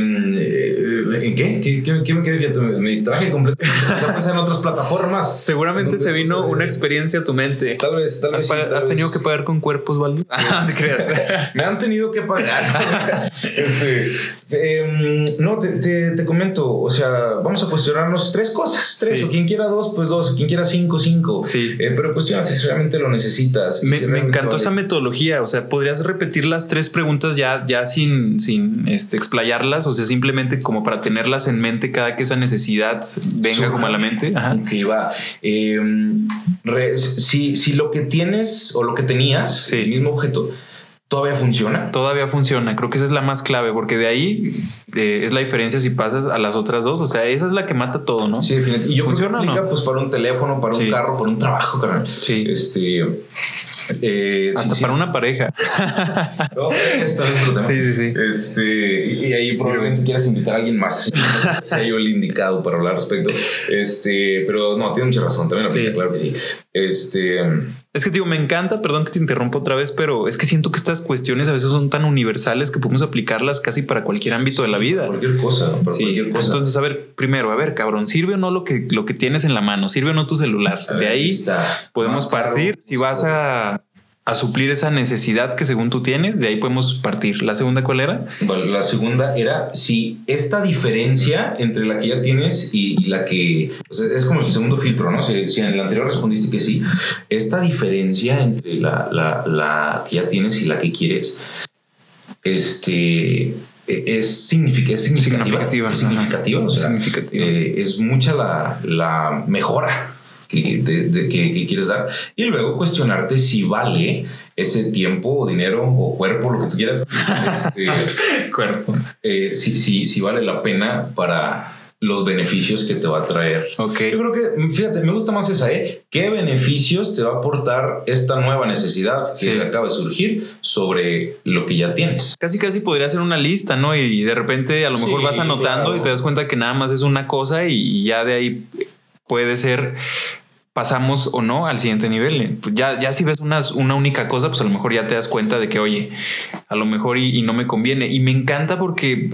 ¿En qué? ¿Qué, qué, qué me quedé? Me distraje completamente. Ya en otras plataformas. Seguramente se vino una experiencia a tu mente. Tal vez, tal vez. ¿Has, tenido que pagar con cuerpos, Valdo? Ah, te creas. me han tenido que pagar. este, em, no, te, te, te, comento. O sea, vamos a cuestionarnos tres cosas. Tres. O quien quiera dos, pues dos. O quien quiera cinco, cinco. Sí. Eh, pero cuestiona si realmente lo necesitas. Me, me encantó esa metodología. O sea, podrías repetir las tres preguntas ya, ya sin, sin este explayarlas, o sea, simplemente como para tenerlas en mente cada que esa necesidad venga como a la mente. Que va. Em, si, si, lo que tienes o lo que tenías, el mismo objeto, todavía funciona. Todavía funciona. Creo que esa es la más clave, porque de ahí eh, es la diferencia si pasas a las otras dos. O sea, esa es la que mata todo, ¿no? Sí, definitivamente. Y yo funciona no? pues para un teléfono, para un carro, para un trabajo, carnal. Sí. Este eh, Hasta para una pareja. No. Sí, sí, sí. Este, y, ahí probablemente quieras invitar a alguien más. sea yo el indicado para hablar al respecto. Este, pero no, tiene mucha razón. También aplica, claro que sí. Este. Es que, digo, me encanta, perdón que te interrumpa otra vez, pero es que siento que estas cuestiones a veces son tan universales que podemos aplicarlas casi para cualquier ámbito de la vida. Cualquier cosa, para cualquier cosa. Entonces, a ver, primero, a ver, cabrón, ¿sirve o no lo que, lo que tienes en la mano? ¿Sirve o no tu celular? de ahí podemos partir. si vas a a suplir esa necesidad que según tú tienes, de ahí podemos partir. ¿La segunda cuál era? la segunda era si esta diferencia entre la que ya tienes y, la que es como el segundo filtro, ¿no? Si, en el anterior respondiste que sí, esta diferencia entre la, la, que ya tienes y la que quieres, este es, significativa. significativa. Es significativa. O sea, eh, es mucha la, la mejora que, de, que, quieres dar y luego cuestionarte si vale ese tiempo o dinero o cuerpo, lo que tú quieras, este, cuerpo, eh, si, si, si vale la pena para los beneficios que te va a traer. Ok. Yo creo que, fíjate, me gusta más esa, ¿eh? ¿Qué beneficios te va a aportar esta nueva necesidad que acaba de surgir sobre lo que ya tienes? Casi, casi podría ser una lista, ¿no? Y de repente a lo mejor vas anotando y te das cuenta que nada más es una cosa y ya de ahí puede ser pasamos o no al siguiente nivel. Ya, ya si ves una, una única cosa, pues a lo mejor ya te das cuenta de que, oye, a lo mejor y, no me conviene. Y me encanta porque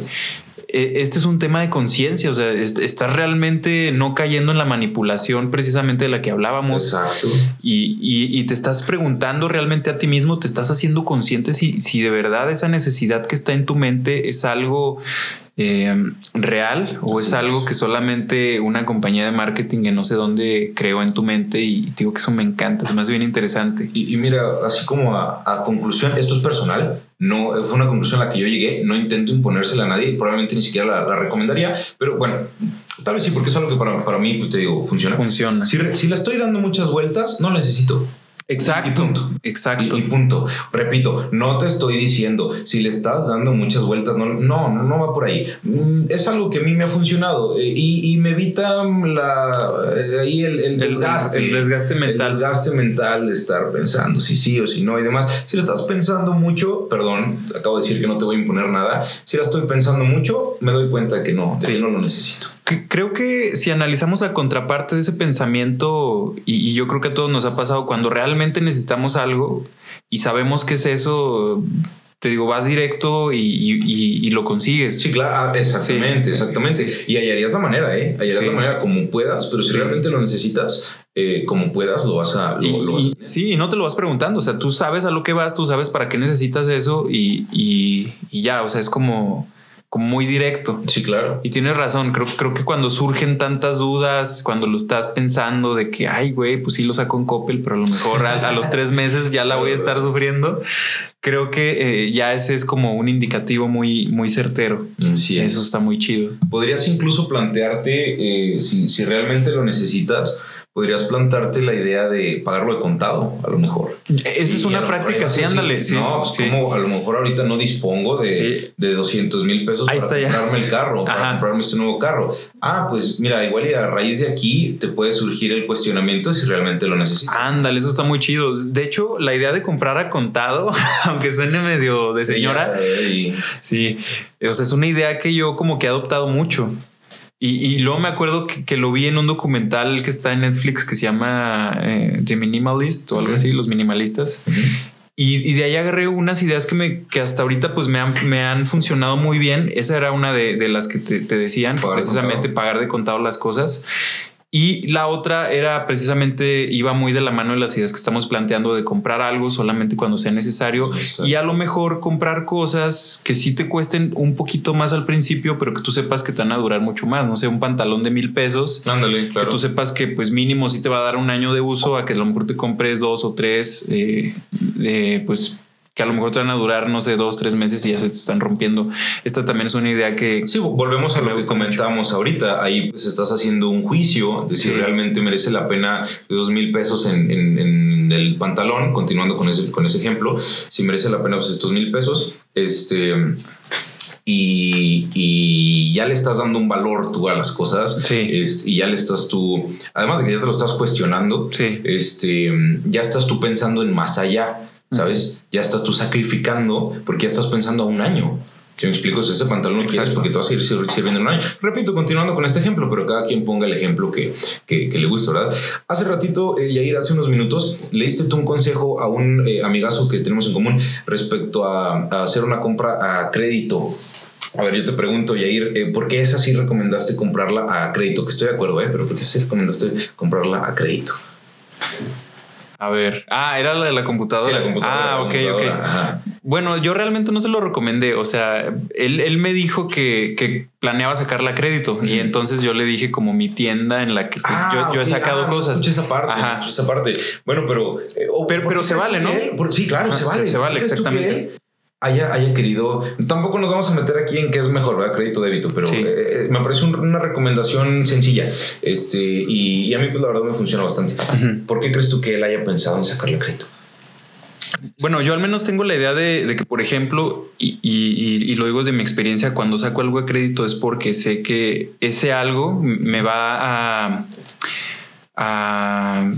eh, este es un tema de conciencia, o sea, estás realmente no cayendo en la manipulación precisamente de la que hablábamos. Exacto. Y, y, te estás preguntando realmente a ti mismo, te estás haciendo consciente si, si de verdad esa necesidad que está en tu mente es algo eh, real o es algo que solamente una compañía de marketing en no sé dónde creó en tu mente y digo que eso me encanta, es más bien interesante. Y, mira, así como a, conclusión, esto es personal, no fue una conclusión a la que yo llegué, no intento imponérsela a nadie y probablemente ni siquiera la, recomendaría, pero bueno, tal vez sí, porque es algo que para, para mí, pues, te digo, funciona. Funciona. Si, si le estoy dando muchas vueltas, no necesito. Exacto. Exacto. Y, punto. Repito, no te estoy diciendo si le estás dando muchas vueltas, no, no, no va por ahí. Mm, es algo que a mí me ha funcionado eh, y, me evita la, eh, ahí el, desgaste. El desgaste mental. El desgaste mental de estar pensando si sí o si no y demás. Si le estás pensando mucho, perdón, acabo de decir que no te voy a imponer nada. Si la estoy pensando mucho, me doy cuenta que no, de que no lo necesito. Creo que si analizamos la contraparte de ese pensamiento, y, yo creo que a todos nos ha pasado, cuando realmente necesitamos algo y sabemos que es eso, te digo, vas directo y, lo consigues. Sí, claro, ah, exactamente, exactamente. Y hallarías la manera, ¿eh? Hallarías la manera como puedas, pero si realmente lo necesitas, eh, como puedas, lo vas a... sí, y no te lo vas preguntando, o sea, tú sabes a lo que vas, tú sabes para qué necesitas eso y ya, o sea, es como como muy directo. Sí, claro. Y tienes razón, creo, creo que cuando surgen tantas dudas, cuando lo estás pensando de que, ay, güey, pues sí lo saco en Coppel, pero a lo mejor a, los tres meses ya la voy a estar sufriendo, creo que eh, ya ese es como un indicativo muy, muy certero. Sí, Eso está muy chido. Podrías incluso plantearte, eh, si, si realmente lo necesitas, podrías plantarte la idea de pagarlo de contado, a lo mejor. Esa es una práctica, sí, ándale. no, pues como a lo mejor ahorita no dispongo de, de 200 mil pesos para comprarme el carro, para comprarme este nuevo carro. Ah, pues mira, igual y a raíz de aquí te puede surgir el cuestionamiento si realmente lo necesitas. Ándale, eso está muy chido. De hecho, la idea de comprar a contado, aunque suene medio de señora, sí, o sea, es una idea que yo como que he adoptado mucho. Y, luego me acuerdo que, lo vi en un documental que está en Netflix que se llama eh, The Minimalist o algo así, los minimalistas. y, de ahí agarré unas ideas que, me, que hasta ahorita pues me han, me han funcionado muy bien. Esa era una de, las que te, decían, precisamente pagar de contado las cosas. Y la otra era precisamente, iba muy de la mano de las ideas que estamos planteando de comprar algo solamente cuando sea necesario y a lo mejor comprar cosas que sí te cuesten un poquito más al principio, pero que tú sepas que te van a durar mucho más. No sé, un pantalón de mil pesos. Ándale, claro. Que tú sepas que pues mínimo sí te va a dar un año de uso a que a lo mejor te compres dos o tres, eh, pues que a lo mejor te van a durar, no sé, dos, tres meses y ya se te están rompiendo. Esta también es una idea que... Sí, volvemos a lo que comentamos ahorita. Ahí pues estás haciendo un juicio de si realmente merece la pena dos mil pesos en, en, el pantalón, continuando con ese, con ese ejemplo, si merece la pena pues, estos mil pesos. Este... Y, y, ya le estás dando un valor tú a las cosas y ya le estás tú, además de que ya te lo estás cuestionando, este, ya estás tú pensando en más allá. ¿sabes? Ya estás tú sacrificando porque ya estás pensando a un año. Si me explico, si ese pantalón no quieres porque te vas a ir sirviendo un año. Repito, continuando con este ejemplo, pero cada quien ponga el ejemplo que, que, le gusta, ¿verdad? Hace ratito, eh, Yair, hace unos minutos, le diste tú un consejo a un eh, amigazo que tenemos en común respecto a, hacer una compra a crédito. A ver, yo te pregunto, Yair, eh, ¿por qué esa sí recomendaste comprarla a crédito? Que estoy de acuerdo, ¿eh? Pero ¿por qué sí recomendaste comprarla a crédito? A ver. Ah, era la de la computadora. Sí, la computadora. Ah, ok, ok. Bueno, yo realmente no se lo recomendé. O sea, él, me dijo que, planeaba sacarla a crédito. Y entonces yo le dije como mi tienda en la que pues, yo, he ah, sacado ah, cosas. esa parte. esa parte. Bueno, pero. Eh, pero, se vale, ¿no? sí, claro, se vale. Se, vale, exactamente haya, haya querido. Tampoco nos vamos a meter aquí en qué es mejor, ¿verdad? Crédito débito, pero eh, eh, me parece una recomendación sencilla. Este, y, a mí, pues la verdad me funciona bastante. ¿Por qué crees tú que él haya pensado en sacarle crédito? Bueno, yo al menos tengo la idea de, que, por ejemplo, y, y, lo digo desde mi experiencia, cuando saco algo de crédito es porque sé que ese algo me va a a,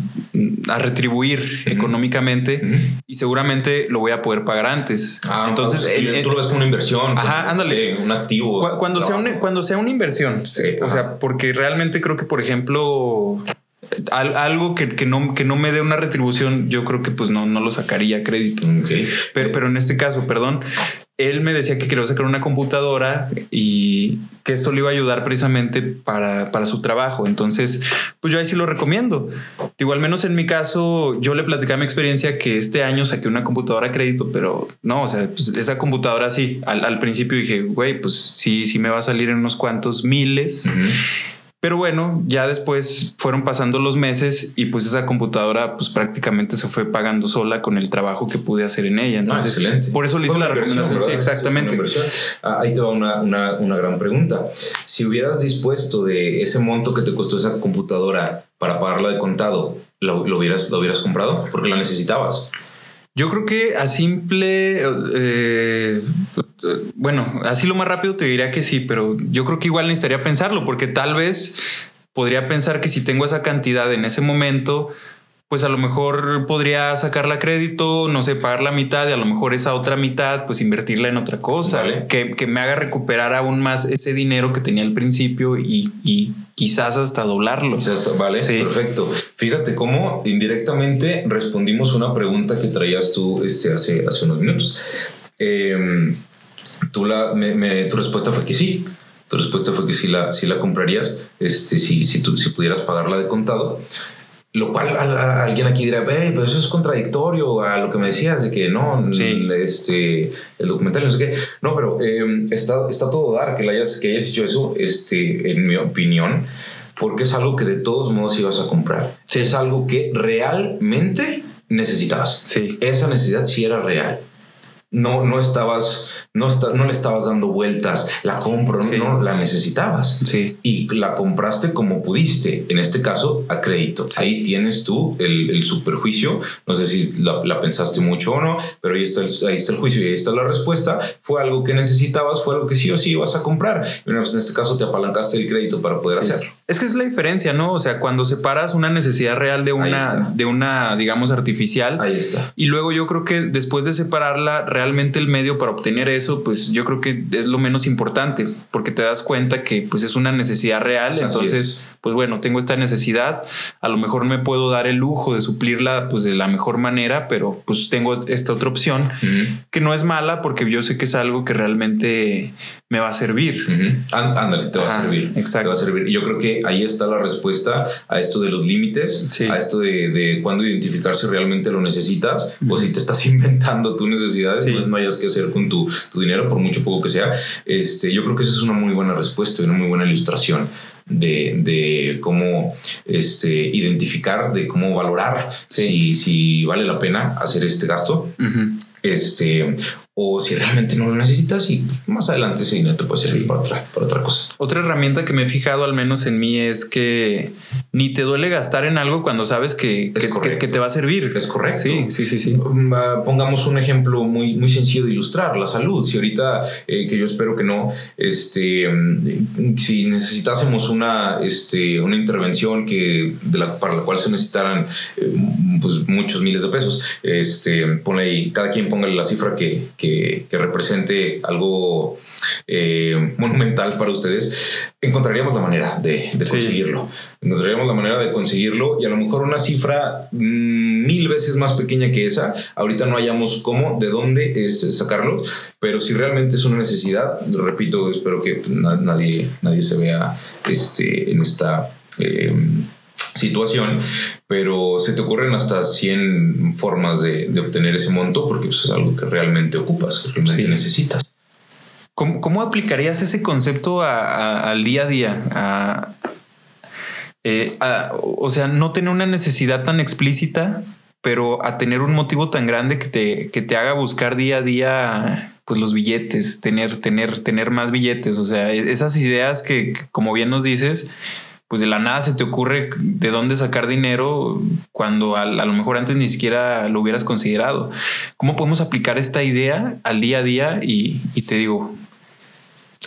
retribuir económicamente y seguramente lo voy a poder pagar antes. Ah, Entonces, tú lo ves como una inversión. Ajá, ándale. Un activo. Cuando, sea una, cuando sea una inversión. O sea, porque realmente creo que, por ejemplo, algo que, que, no, que no me dé una retribución, yo creo que pues no, no lo sacaría a crédito. Pero, pero en este caso, perdón, él me decía que quería sacar una computadora y que esto le iba a ayudar precisamente para, para, su trabajo. Entonces, pues yo ahí sí lo recomiendo. Digo, al menos en mi caso, yo le platicé mi experiencia que este año saqué una computadora a crédito, pero no, o sea, pues esa computadora sí, al, al principio dije, güey, pues sí, sí me va a salir en unos cuantos miles. Pero bueno, ya después fueron pasando los meses y pues esa computadora pues prácticamente se fue pagando sola con el trabajo que pude hacer en ella. Entonces, por eso le hice la recomendación. Sí, exactamente. Ah, ahí te va una, una, una gran pregunta. Si hubieras dispuesto de ese monto que te costó esa computadora para pagarla de contado, ¿lo, lo hubieras, lo hubieras comprado? Porque la necesitabas. Yo creo que a simple, eh, bueno, así lo más rápido te diría que sí, pero yo creo que igual necesitaría pensarlo, porque tal vez podría pensar que si tengo esa cantidad en ese momento, pues a lo mejor podría sacarla a crédito, no sé, pagar la mitad y a lo mejor esa otra mitad, pues invertirla en otra cosa, que, que, me haga recuperar aún más ese dinero que tenía al principio y, y quizás hasta doblarlo. vale, perfecto. Fíjate cómo indirectamente respondimos una pregunta que traías tú este, hace, hace unos minutos. Em, tú la, tu respuesta fue que sí. Tu respuesta fue que sí la, sí la comprarías, este, si, si, tú, si pudieras pagarla de contado. Lo cual alguien aquí dirá, pero eso es contradictorio a lo que me decías de que no, este, el documental, no sé qué. No, pero em, está, está todo dar que, hayas, que hayas hecho eso, este, en mi opinión, porque es algo que de todos modos ibas a comprar. Es algo que realmente necesitabas. Sí. Esa necesidad sí era real. No, no estabas no, no le estabas dando vueltas, la compro, no, la necesitabas. Sí. Y la compraste como pudiste, en este caso a crédito. Ahí tienes tú el, el superjuicio, no sé si la, pensaste mucho o no, pero ahí está, el, ahí está el juicio y ahí está la respuesta. Fue algo que necesitabas, fue algo que sí o sí ibas a comprar. Bueno, pues en este caso te apalancaste el crédito para poder hacerlo. Es que es la diferencia, ¿no? O sea, cuando separas una necesidad real de una, de una, digamos, artificial. Ahí está. Y luego yo creo que después de separarla, realmente el medio para obtener eso pues yo creo que es lo menos importante, porque te das cuenta que pues es una necesidad real, entonces, pues bueno, tengo esta necesidad, a lo mejor me puedo dar el lujo de suplirla pues de la mejor manera, pero pues tengo esta otra opción que no es mala porque yo sé que es algo que realmente me va a servir. Ándale, te va a servir. Exacto. Te va a servir. Yo creo que ahí está la respuesta a esto de los límites, a esto de, de cuándo identificar si realmente lo necesitas o si te estás inventando tus necesidades, pues no hayas que hacer con tu, tu, dinero, por mucho poco que sea. Este, yo creo que esa es una muy buena respuesta y una muy buena ilustración. De, de, cómo este, identificar, de cómo valorar si, si, vale la pena hacer este gasto. Este, o si realmente no lo necesitas y más adelante ese dinero te puede servir para, otra, para otra cosa. Otra herramienta que me he fijado al menos en mí es que ni te duele gastar en algo cuando sabes que, que, te va a servir. Es correcto. Sí, sí, sí, sí. Mm, pongamos un ejemplo muy, muy sencillo de ilustrar, la salud. Si ahorita, eh, que yo espero que no, este, mm, si necesitásemos una, este, una intervención que, de la, para la cual se necesitaran eh, pues, muchos miles de pesos, este, pone ahí, cada quien ponga la cifra que que, represente algo eh, monumental para ustedes, encontraríamos la manera de, conseguirlo. Encontraríamos la manera de conseguirlo y a lo mejor una cifra mm, mil veces más pequeña que esa. Ahorita no hayamos cómo, de dónde es sacarlo, pero si realmente es una necesidad, repito, espero que nadie, nadie se vea este, en esta... Eh, situación, pero se te ocurren hasta 100 formas de, obtener ese monto porque pues, es algo que realmente ocupas, que realmente necesitas. ¿Cómo, aplicarías ese concepto al día a día? Eh, o sea, no tener una necesidad tan explícita, pero a tener un motivo tan grande que te, que te haga buscar día a día pues los billetes, tener, tener, tener más billetes. O sea, e-, esas ideas que, como bien nos dices, pues de la nada se te ocurre de dónde sacar dinero cuando a, lo mejor antes ni siquiera lo hubieras considerado. ¿Cómo podemos aplicar esta idea al día a día y, te digo,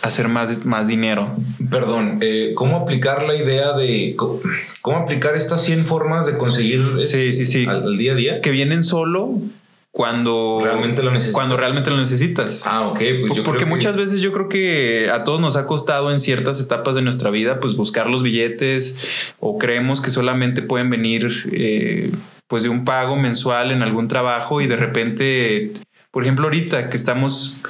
hacer más, más dinero? Perdón, eh, ¿cómo aplicar la idea de cómo, aplicar estas 100 formas de conseguir sí, sí, sí. Al, día a día? Que vienen solo cuando realmente lo necesitas. Cuando realmente lo necesitas. Ah, ok. Pues yo Porque muchas veces yo creo que a todos nos ha costado en ciertas etapas de nuestra vida, pues buscar los billetes o creemos que solamente pueden venir eh, pues de un pago mensual en algún trabajo y de repente, por ejemplo, ahorita que estamos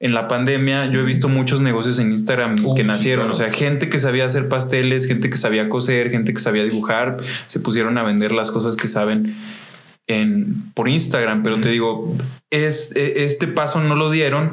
en la pandemia, yo he visto muchos negocios en Instagram que nacieron. O sea, gente que sabía hacer pasteles, gente que sabía coser, gente que sabía dibujar, se pusieron a vender las cosas que saben por Instagram, pero te digo, es, e, este paso no lo dieron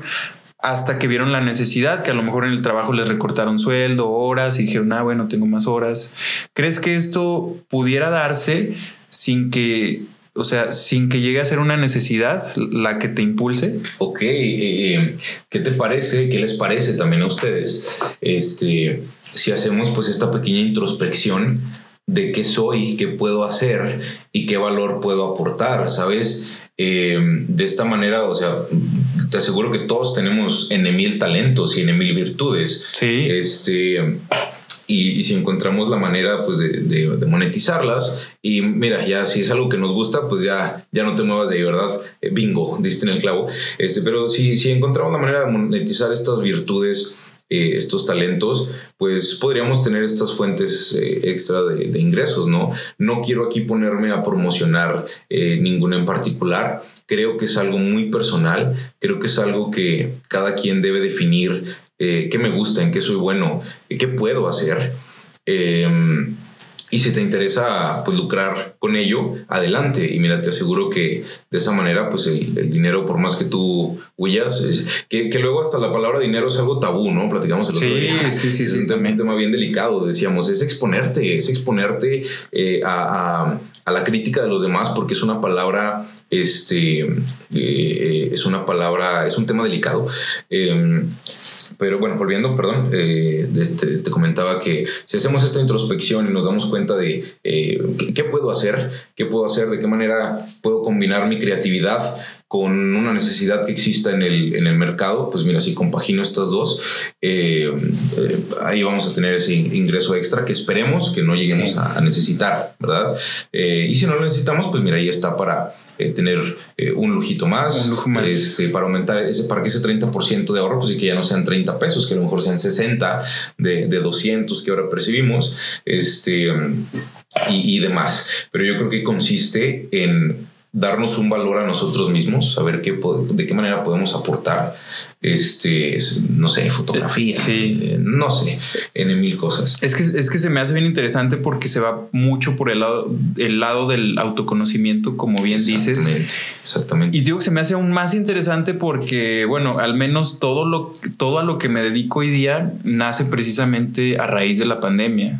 hasta que vieron la necesidad, que a lo mejor en el trabajo les recortaron sueldo, horas y dijeron, ah, bueno, tengo más horas. ¿Crees que esto pudiera darse sin que, o sea, sin que llegue a ser una necesidad la que te impulse? Ok, eh, eh, ¿qué te parece? ¿Qué les parece también a ustedes? Este, si hacemos pues esta pequeña introspección de qué soy, qué puedo hacer y qué valor puedo aportar, ¿sabes? Eh, de esta manera, o sea, te aseguro que todos tenemos en mil talentos y en mil virtudes. Sí. Este, y, si encontramos la manera pues, de, monetizarlas, y mira, ya si es algo que nos gusta, pues ya, ya no te muevas de ahí, ¿verdad? Eh, bingo, diste en el clavo. Este, pero si, si encontramos la manera de monetizar estas virtudes, eh, estos talentos, pues podríamos tener estas fuentes eh, extra de, ingresos, ¿no? No quiero aquí ponerme a promocionar eh, ninguna en particular, creo que es algo muy personal, creo que es algo que cada quien debe definir qué me gusta, en qué soy bueno, qué puedo hacer. Y si te interesa pues lucrar con ello, adelante. Y mira, te aseguro que de esa manera pues el, dinero, por más que tú huyas, que, que, luego hasta la palabra dinero es algo tabú, ¿no? Platicamos el otro día. Sí, sí, sí. Es un tema bien delicado, decíamos, es exponerte, es exponerte eh, a, a, la crítica de los demás porque es una palabra, este, eh, es una palabra, es un tema delicado. Em, pero bueno, volviendo, perdón, eh, te, comentaba que si hacemos esta introspección y nos damos cuenta de eh, ¿qué, puedo hacer, qué puedo hacer, de qué manera puedo combinar mi creatividad con una necesidad que exista en el, en el mercado, pues mira, si compagino estas dos, eh, ahí vamos a tener ese ingreso extra que esperemos que no lleguemos a, necesitar, ¿verdad? y si no lo necesitamos, pues mira, ahí está para eh, tener eh, un lujito más, Este, para aumentar, ese, para que ese 30% de ahorro, pues y que ya no sean 30 pesos, que a lo mejor sean 60 de, de 200 que ahora percibimos, este, y, y demás. Pero yo creo que consiste en darnos un valor a nosotros mismos, saber qué, de qué manera podemos aportar, este, no sé, fotografía, eh, no sé, en mil cosas. Es que, es que se me hace bien interesante porque se va mucho por el lado, el lado del autoconocimiento, como bien dices. Exactamente. Y digo que se me hace aún más interesante porque, bueno, al menos todo, lo, todo a lo que me dedico hoy día nace precisamente a raíz de la pandemia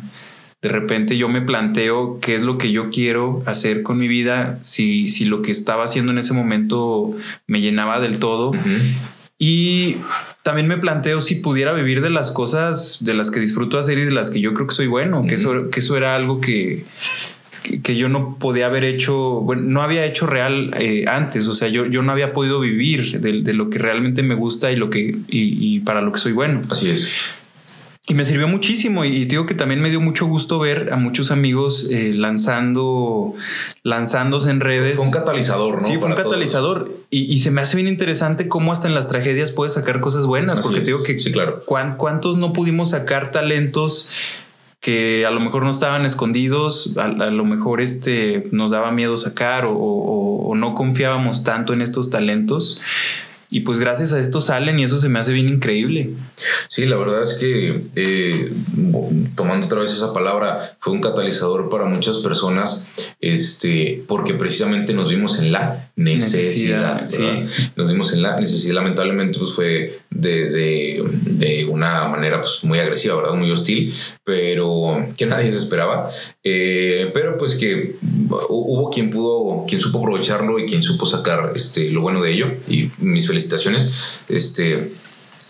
de repente yo me planteo qué es lo que yo quiero hacer con mi vida, si, si lo que estaba haciendo en ese momento me llenaba del todo. Y también me planteo si pudiera vivir de las cosas de las que disfruto hacer y de las que yo creo que soy bueno, que, eso, que eso era algo que, que, yo no podía haber hecho, bueno, no había hecho real eh, antes, o sea, yo, yo no había podido vivir de, lo que realmente me gusta y, lo que, y para lo que soy bueno. Así es. Y me sirvió muchísimo y, digo que también me dio mucho gusto ver a muchos amigos eh, lanzando, lanzándose en redes. Fue un catalizador, ¿no? Sí, fue un catalizador. Y, se me hace bien interesante cómo hasta en las tragedias puedes sacar cosas buenas, porque digo que, sí, claro. ¿cuántos no pudimos sacar talentos que a lo mejor no estaban escondidos, a, lo mejor este, nos daba miedo sacar o no confiábamos tanto en estos talentos? Y pues gracias a esto salen y eso se me hace bien increíble. Sí, la verdad es que eh, tomando otra vez esa palabra, fue un catalizador para muchas personas, este, porque precisamente nos vimos en la necesidad. Nos vimos en la necesidad. Lamentablemente, pues fue de, de, de una manera pues, muy agresiva, ¿verdad? Muy hostil, pero que nadie se esperaba. Eh, pero pues que hubo quien pudo, quien supo aprovecharlo y quien supo sacar este, lo bueno de ello. Y mis felicitaciones. Este,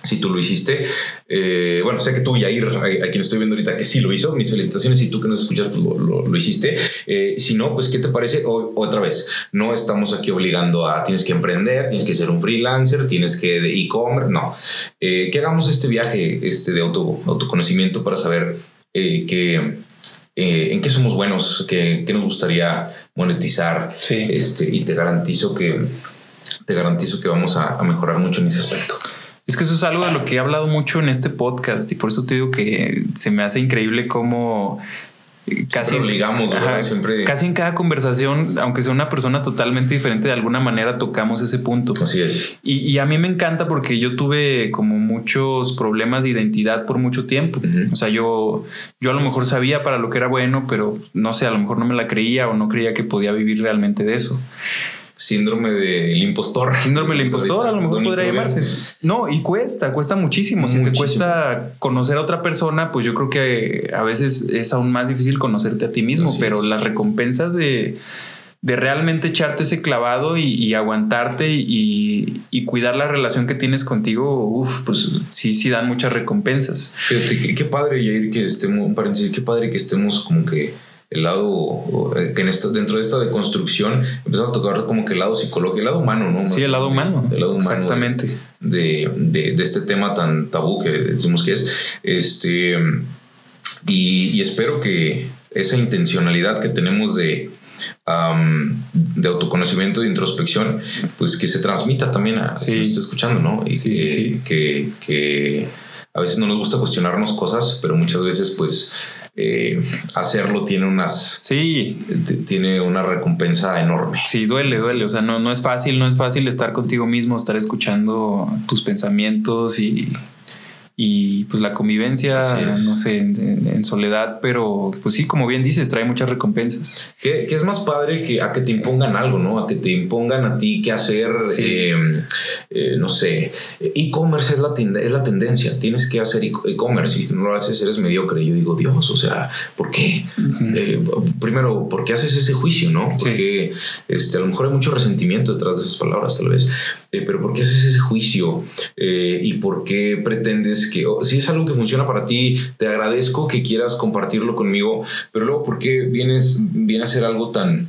si tú lo hiciste. Eh, bueno, sé que tú, Yair, a, a, quien estoy viendo ahorita, que sí lo hizo. Mis felicitaciones. Y tú que nos escuchas, pues lo, lo, hiciste. Eh, si no, pues, ¿qué te parece? otra vez, no estamos aquí obligando a tienes que emprender, tienes que ser un freelancer, tienes que de e-commerce. No. Eh, que hagamos este viaje este, de auto, autoconocimiento para saber que, en qué somos buenos, qué, qué nos gustaría monetizar. Sí. Este, y te garantizo que te garantizo que vamos a, a mejorar mucho en ese aspecto. Es que eso es algo de lo que he hablado mucho en este podcast y por eso te digo que se me hace increíble cómo casi ligamos, Siempre... casi en cada conversación, aunque sea una persona totalmente diferente, de alguna manera tocamos ese punto. Así es. Y, a mí me encanta porque yo tuve como muchos problemas de identidad por mucho tiempo. O sea, yo, yo a lo mejor sabía para lo que era bueno, pero no sé, a lo mejor no me la creía o no creía que podía vivir realmente de eso síndrome del impostor. Síndrome del impostor, a lo mejor podría llamarse. No, y cuesta, cuesta muchísimo. Si te cuesta conocer a otra persona, pues yo creo que a veces es aún más difícil conocerte a ti mismo, pero las recompensas de, de, realmente echarte ese clavado y, aguantarte y, cuidar la relación que tienes contigo, uff, pues sí, sí dan muchas recompensas. Fíjate, qué, padre, Jair, que estemos, un paréntesis, qué padre que estemos como que el lado, que en esto, dentro de esta deconstrucción empezó a tocar como que el lado psicológico, el lado humano, ¿no? Sí, el lado humano. El lado humano. Exactamente. De, de, de, este tema tan tabú que decimos que es. Este, y, y espero que esa intencionalidad que tenemos de, de autoconocimiento, de introspección, pues que se transmita también a sí. quien esté escuchando, ¿no? Y sí, que, sí, que, que, a veces no nos gusta cuestionarnos cosas, pero muchas veces pues eh, hacerlo tiene unas. Sí. Tiene una recompensa enorme. Sí, duele, duele. O sea, no, no es fácil, no es fácil estar contigo mismo, estar escuchando tus pensamientos y y pues la convivencia, no sé, en, soledad, pero pues sí, como bien dices, trae muchas recompensas. ¿Qué, es más padre que a que te impongan algo, ¿no? A que te impongan a ti qué hacer, em, eh, no sé, e-commerce es la, es la tendencia, tienes que hacer e-commerce y si no lo haces eres mediocre. Yo digo, Dios, o sea, ¿por qué? Eh, primero, ¿por qué haces ese juicio, no? Porque este, a lo mejor hay mucho resentimiento detrás de esas palabras, tal vez, eh, pero ¿por qué haces ese juicio? ¿Y por qué pretendes que si es algo que funciona para ti, te agradezco que quieras compartirlo conmigo, pero luego, ¿por qué vienes, viene a ser algo tan...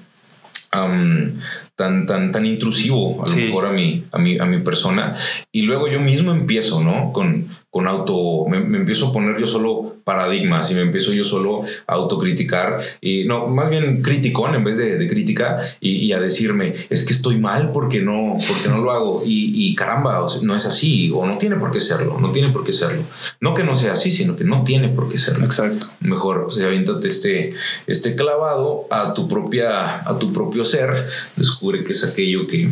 tan, tan, tan intrusivo a lo mejor a mi, a, mi, a mi persona. Y luego yo mismo empiezo, ¿no? Con, con auto, me, empiezo a poner yo solo paradigmas y me empiezo yo solo a autocriticar y no, más bien criticón en vez de, de crítica y, a decirme, es que estoy mal porque no, porque no lo hago y, caramba, no es así o no tiene por qué serlo, no tiene por qué serlo. No que no sea así, sino que no tiene por qué serlo. Exacto. Mejor, pues aviéntate este, este clavado a tu propia, a tu propio ser, descubre que es aquello que,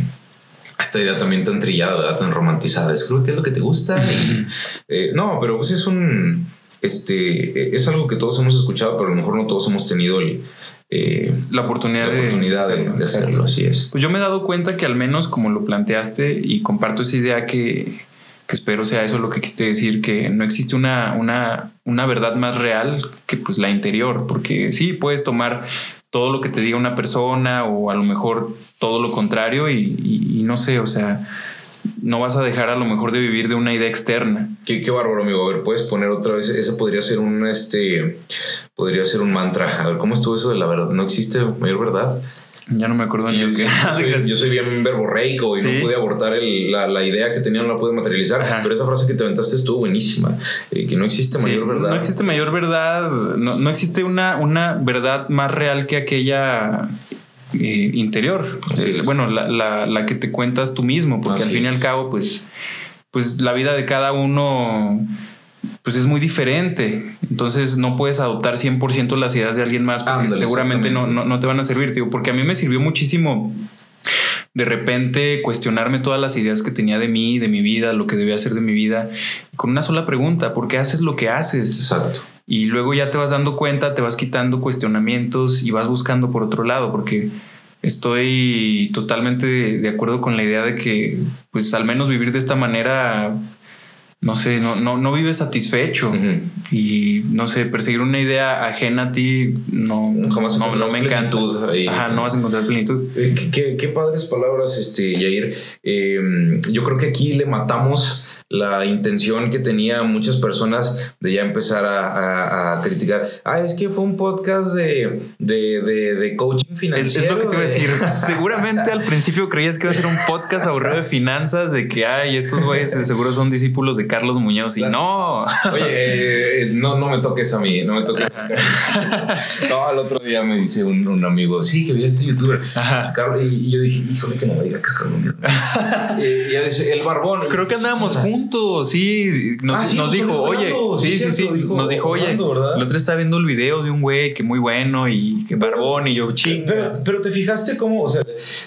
esta idea también tan trillada, tan romantizada. Es creo que es lo que te gusta. Eh, no, pero pues es un, este, es algo que todos hemos escuchado, pero a lo mejor no todos hemos tenido eh, la oportunidad, de, hacerlo, Así es. Pues yo me he dado cuenta que al menos como lo planteaste y comparto esa idea que, que espero sea eso lo que quisiste decir, que no existe una, una, una verdad más real que pues la interior, porque sí puedes tomar todo lo que te diga una persona o a lo mejor todo lo contrario y, no sé, o sea, no vas a dejar a lo mejor de vivir de una idea externa. Qué, qué bárbaro, amigo. A ver, puedes poner otra vez, esa podría ser un, este, podría ser un mantra. A ver, ¿cómo estuvo eso de la verdad? ¿No existe mayor verdad? Ya no me acuerdo ni yo, qué. Yo, soy, bien verborreico y no pude abortar la, idea que tenía, no la pude materializar. Pero esa frase que te aventaste estuvo buenísima. Eh, que no existe mayor verdad. No existe mayor verdad. No, no existe una, una verdad más real que aquella eh, interior. Eh, bueno, la, la, la, que te cuentas tú mismo, porque al fin y al cabo, pues, pues la vida de cada uno pues es muy diferente. Entonces no puedes adoptar 100% las ideas de alguien más porque seguramente no, no, te van a servir, tío. Porque a mí me sirvió muchísimo de repente cuestionarme todas las ideas que tenía de mí, de mi vida, lo que debía hacer de mi vida, con una sola pregunta, ¿por qué haces lo que haces? Exacto. Y luego ya te vas dando cuenta, te vas quitando cuestionamientos y vas buscando por otro lado, porque estoy totalmente de acuerdo con la idea de que, pues al menos vivir de esta manera no sé, no, no, no vives satisfecho y no sé, perseguir una idea ajena a ti no, Jamás no, no me encanta. Ajá, no vas a encontrar plenitud. Eh, qué, qué, padres palabras, este, Yair. Em, yo creo que aquí le matamos la intención que tenía muchas personas de ya empezar a, criticar. Ah, es que fue un podcast de, de, de, coaching financiero. Es, lo que te iba a decir. Seguramente al principio creías que iba a ser un podcast aburrido de finanzas, de que, ay, estos güeyes seguro son discípulos de Carlos Muñoz. Y no. Oye, eh, no, no me toques a mí, no me toques a mí. no, el otro día me dice un, un amigo, sí, que vi a este youtuber. y yo dije, híjole, que no me diga que es Carlos y ya dice, el barbón. Creo que andábamos juntos, sí. Nos, ah, nos dijo, oye, sí, sí, sí. nos dijo, oye, el otro está viendo el video de un güey que muy bueno y que barbón y yo, ching. Pero, pero, te fijaste cómo, o sea,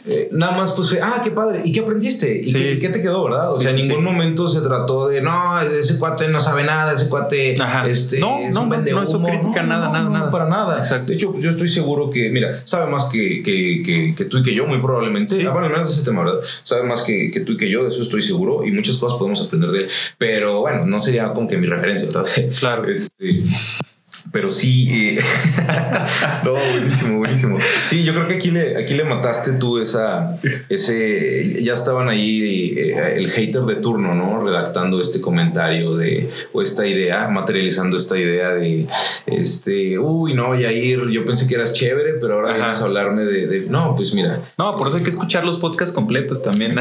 eh, nada más pues ah, qué padre. ¿Y qué aprendiste? ¿Y qué, te quedó, verdad? O sea, en ningún momento se trató de, no, ese cuate no sabe nada, ese cuate. Este, no, no, no, no, eso crítica, nada, nada, nada. Para nada. Exacto. De hecho, yo estoy seguro que, mira, sabe más que, que, que, tú y que yo, muy probablemente. Sí. Ah, bueno, menos de ese tema, ¿verdad? Sabe más que, que tú y que yo, de eso estoy seguro. Y muchas cosas podemos aprender de él. Pero bueno, no sería como que mi referencia, ¿verdad? Claro. Este, pero sí, eh, no, buenísimo, buenísimo. Sí, yo creo que aquí le, aquí le mataste tú esa, ese, ya estaban ahí eh, el hater de turno, ¿no? Redactando este comentario de, o esta idea, materializando esta idea de, este, uy, no, Yair, yo pensé que eras chévere, pero ahora vienes a hablarme de, no, pues mira. No, por eso hay que escuchar los podcasts completos también.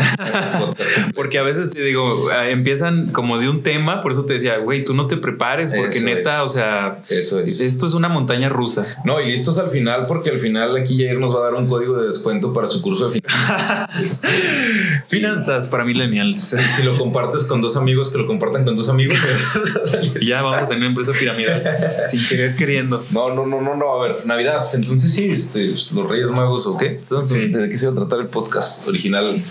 porque a veces te digo, empiezan como de un tema, por eso te decía, güey, tú no te prepares, porque neta, o sea... Esto es una montaña rusa. No, y listos al final, porque al final aquí Jair nos va a dar un código de descuento para su curso de finanzas. finanzas para millennials. Si lo compartes con dos amigos, que lo compartan con dos amigos. ya vamos a tener una empresa piramidal. sin querer queriendo. No, no, no, no, no. A ver, Navidad. Entonces sí, este, los Reyes Magos o qué. ¿De qué se iba a tratar el podcast original?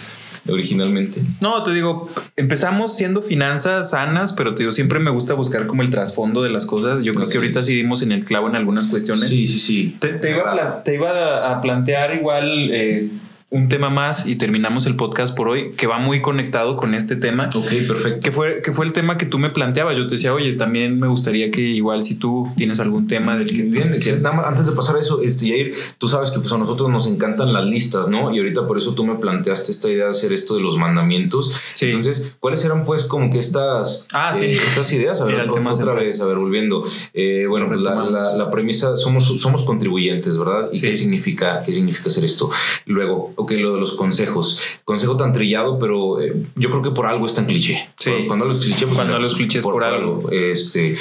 Originalmente? No, te digo, empezamos siendo finanzas sanas, pero te digo, siempre me gusta buscar como el trasfondo de las cosas. Yo creo que ahorita sí dimos en el clavo en algunas cuestiones. Sí, sí, sí. Te, iba, a, plantear igual... Eh, un tema más y terminamos el podcast por hoy que va muy conectado con este tema. Ok, perfecto. Que fue, que fue el tema que tú me planteabas. Yo te decía, oye, también me gustaría que igual si tú tienes algún tema del que... Bien, antes de pasar a eso, este, Jair, tú sabes que pues a nosotros nos encantan las listas, ¿no? Y ahorita por eso tú me planteaste esta idea de hacer esto de los mandamientos. Sí. Entonces, ¿cuáles eran pues como que estas, ah, sí. Eh, estas ideas? A ver, otra vez, a ver, volviendo. Eh, bueno, pues la, la, premisa, somos, somos contribuyentes, ¿verdad? ¿Y qué significa, qué significa hacer esto? Luego, ok, lo de los consejos. Consejo tan trillado, pero eh, yo creo que por algo es tan cliché. Sí. Cuando los clichés, pues, cuando los clichés por, por, algo. Este,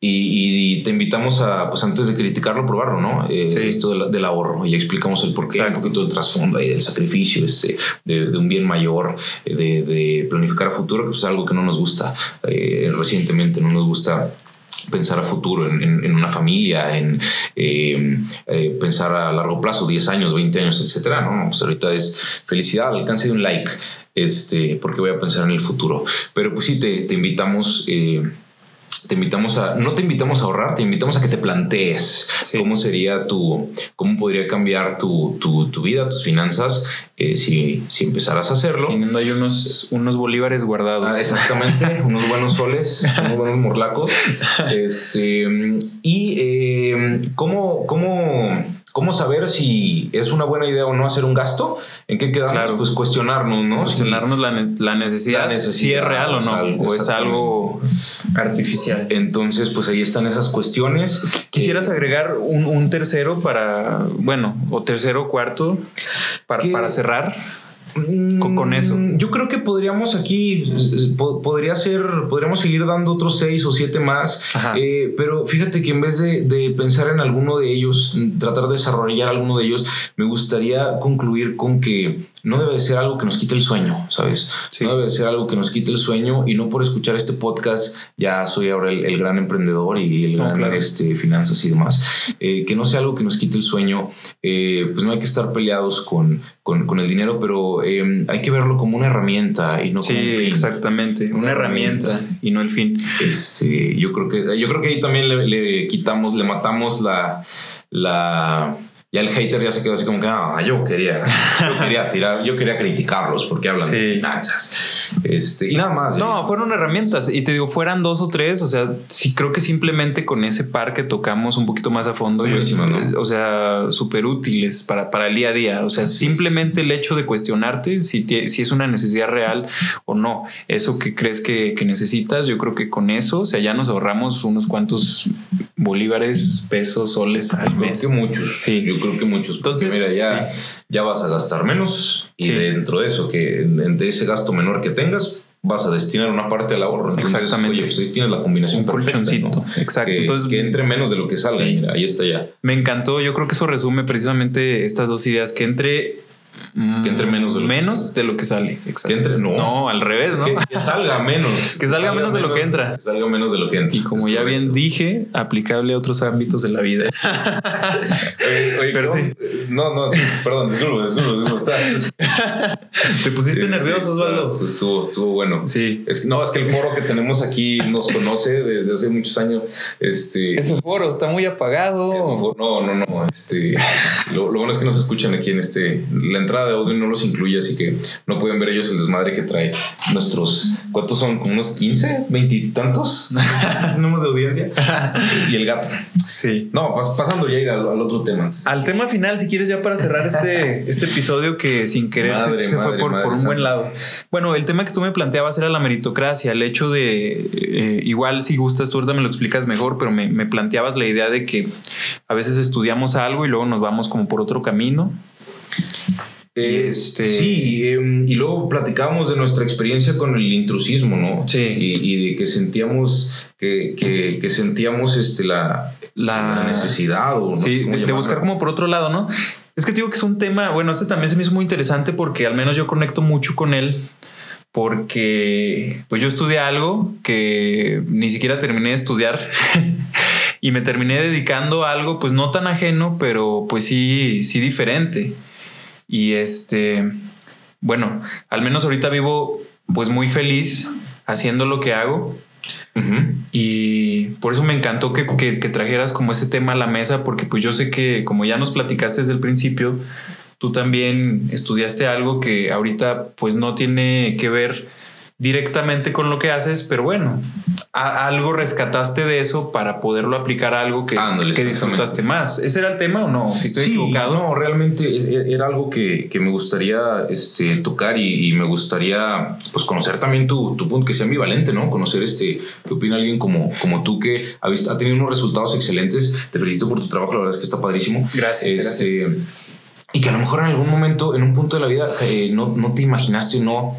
y, te invitamos a, pues antes de criticarlo, probarlo, ¿no? Eh, esto del, ahorro y explicamos el porqué, un poquito del trasfondo y del sacrificio, este, de, un bien mayor, eh, de, planificar a futuro, que es algo que no nos gusta recientemente, no nos gusta pensar a futuro en, una familia, en em, eh, pensar a largo plazo, 10 años, 20 años, etcétera. ¿no? Pues ahorita es felicidad, alcance de un like, este, porque voy a pensar en el futuro. Pero pues sí, te, te invitamos. Eh, te invitamos a, no te invitamos a ahorrar, te invitamos a que te plantees cómo sería tu, cómo podría cambiar tu, tu, tu vida, tus finanzas, eh, si, si empezaras a hacerlo. Teniendo ahí unos, unos bolívares guardados. Ah, exactamente, unos buenos soles, unos buenos morlacos. Este, y eh, cómo, cómo ¿Cómo saber si es una buena idea o no hacer un gasto? ¿En qué quedamos? Pues cuestionarnos, ¿no? Cuestionarnos la, necesidad, si es real o no, o es algo artificial. Entonces, pues ahí están esas cuestiones. ¿Quisieras agregar un, tercero para, bueno, o tercero cuarto para, para cerrar? Con, eso. Mm, yo creo que podríamos aquí, podría ser, podríamos seguir dando otros seis o siete más, eh, pero fíjate que en vez de, pensar en alguno de ellos, tratar de desarrollar alguno de ellos, me gustaría concluir con que no debe ser algo que nos quite el sueño, ¿sabes? No debe ser algo que nos quite el sueño y no por escuchar este podcast ya soy ahora el, gran emprendedor y el gran este, finanzas y demás. Eh, que no sea algo que nos quite el sueño, eh, pues no hay que estar peleados con, con, el dinero, pero em, hay que verlo como una herramienta y no como un fin. Exactamente, una, herramienta, y no el fin. Este, yo creo que yo creo que ahí también le, quitamos, le matamos la, la ya el hater ya se quedó así como que, ah, yo quería, yo quería tirar, yo quería criticarlos porque hablan de finanzas. Este, y nada más. No, fueron herramientas. Y te digo, fueran dos o tres. O sea, sí creo que simplemente con ese par que tocamos un poquito más a fondo. O sea, súper útiles para, para el día a día. O sea, simplemente el hecho de cuestionarte si, si es una necesidad real o no. Eso que crees que, que necesitas, yo creo que con eso, o sea, ya nos ahorramos unos cuantos bolívares, pesos, soles al mes. que muchos. Sí. Yo creo que muchos. Entonces, mira, ya, ya vas a gastar menos y dentro de eso, que de ese gasto menor que tengas, vas a destinar una parte al ahorro. Exactamente. Oye, pues tienes la combinación Un perfecta, Exacto. Que, Entonces, que entre menos de lo que salga. Mira, ahí está ya. Me encantó. Yo creo que eso resume precisamente estas dos ideas. Que entre que entre menos de lo menos que de lo que sale. Que entre, no. No, al revés, ¿no? Que, salga menos. que, salga, menos, de lo que entra. Que salga menos de lo que entra. Y como ya bien dije, aplicable a otros ámbitos de la vida. oye, Pero sí. No, no, sí, perdón, disculpa, disculpa, disculpa. Te pusiste nervioso, Osvaldo. Estuvo, estuvo bueno. Sí. Es, no, es que el foro que tenemos aquí nos conoce desde hace muchos años. Este, Ese foro está muy apagado. no, no, no. Este, lo, lo, bueno es que nos escuchan aquí en este. La entrada de audio no los incluye, así que no pueden ver ellos el desmadre que trae nuestros. ¿Cuántos son? ¿Como unos 15? ¿Veintitantos? Tenemos de audiencia. y el gato. Sí. No, pasando ya ir al, otro tema. Al tema final, si quieres, ya para cerrar este, este episodio que sin querer se, fue por, un buen lado. Bueno, el tema que tú me planteabas era la meritocracia, el hecho de, eh, igual si gustas, tú ahorita me lo explicas mejor, pero me, me planteabas la idea de que a veces estudiamos algo y luego nos vamos como por otro camino este... Sí, em, y luego platicábamos de nuestra experiencia con el intrusismo, ¿no? Sí. Y, de que sentíamos, que, que, sentíamos este, la, la, necesidad o sí, de, buscar como por otro lado, ¿no? Es que digo que es un tema, bueno, este también se me hizo muy interesante porque al menos yo conecto mucho con él porque pues yo estudié algo que ni siquiera terminé de estudiar y me terminé dedicando a algo pues no tan ajeno, pero pues sí, sí diferente. Y este, bueno, al menos ahorita vivo pues muy feliz haciendo lo que hago. Y por eso me encantó que, que, trajeras como ese tema a la mesa, porque pues yo sé que como ya nos platicaste desde el principio, tú también estudiaste algo que ahorita pues no tiene que ver directamente con lo que haces, pero bueno, algo rescataste de eso para poderlo aplicar a algo que, que disfrutaste más. ¿Ese era el tema o no? Si estoy equivocado. No, realmente e, era algo que, me gustaría este, tocar y, me gustaría pues, conocer también tu, punto, que sea ambivalente, ¿no? Conocer este, qué opina alguien como, como tú que ha, visto, ha tenido unos resultados excelentes. Te felicito por tu trabajo, la verdad es que está padrísimo. Gracias. Este, y que a lo mejor en algún momento, en un punto de la vida, eh, no, no te imaginaste o no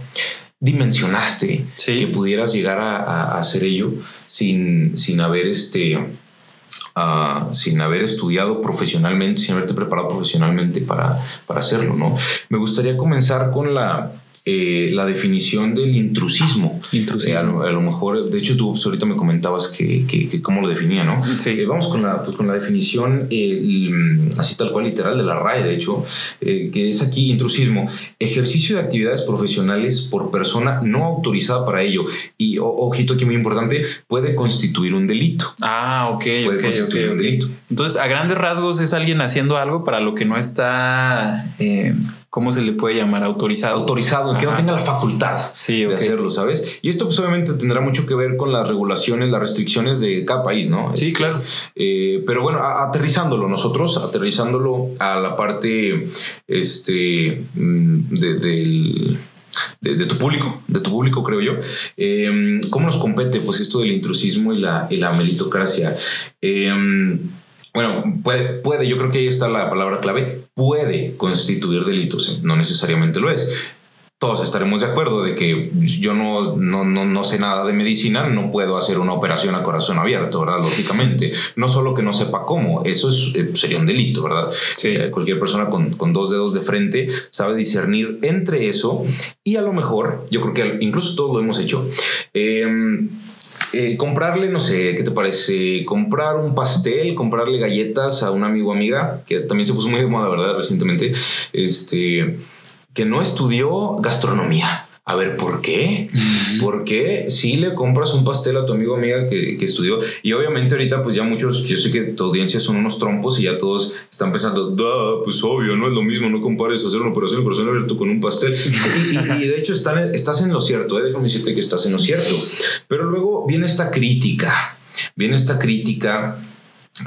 dimensionaste que pudieras llegar a, hacer ello sin, sin haber este uh, sin haber estudiado profesionalmente, sin haberte preparado profesionalmente para, para hacerlo, ¿no? Me gustaría comenzar con la eh, la definición del intrusismo. intrusismo. Eh, a, lo, mejor, de hecho, tú pues, ahorita me comentabas que, que, cómo lo definía, ¿no? Sí. Eh, vamos con la, pues, con la definición, así tal cual literal, de la RAE, de hecho, que es aquí intrusismo, ejercicio de actividades profesionales por persona no autorizada para ello. Y, ojito aquí muy importante, puede constituir un delito. Ah, ok, puede constituir un delito. Entonces, a grandes rasgos es alguien haciendo algo para lo que no está ¿cómo se le puede llamar? Autorizado. Autorizado, que no tenga la facultad de hacerlo, ¿sabes? Y esto pues obviamente tendrá mucho que ver con las regulaciones, las restricciones de cada país, ¿no? Sí, este, claro. Eh, pero bueno, aterrizándolo nosotros, aterrizándolo a la parte este, mm, de, de, tu público, de tu público, creo yo. Em, ¿Cómo nos compete pues esto del intrusismo y la, y la melitocracia? Eh, bueno, puede, puede, yo creo que ahí está la palabra clave, puede constituir delitos, no necesariamente lo es. Todos estaremos de acuerdo de que yo no, no, no, sé nada de medicina, no puedo hacer una operación a corazón abierto, ¿verdad? Lógicamente. No solo que no sepa cómo, eso es, eh, sería un delito, ¿verdad? Eh, cualquier persona con, con, dos dedos de frente sabe discernir entre eso y a lo mejor, yo creo que incluso todos lo hemos hecho. Eh, eh, comprarle, no sé, ¿qué te parece? Comprar un pastel, comprarle galletas a un amigo o amiga, que también se puso muy de moda, ¿verdad? Recientemente, este, que no estudió gastronomía a ver, ¿por qué? ¿Por qué si le compras un pastel a tu amigo amiga que, que, estudió? Y obviamente ahorita pues ya muchos, yo sé que tu audiencia son unos trompos y ya todos están pensando, pues obvio, no es lo mismo, no compares hacer una operación de corazón abierto con un pastel. y, y, de hecho están, estás en lo cierto, ¿eh? déjame decirte que estás en lo cierto. Pero luego viene esta crítica, viene esta crítica,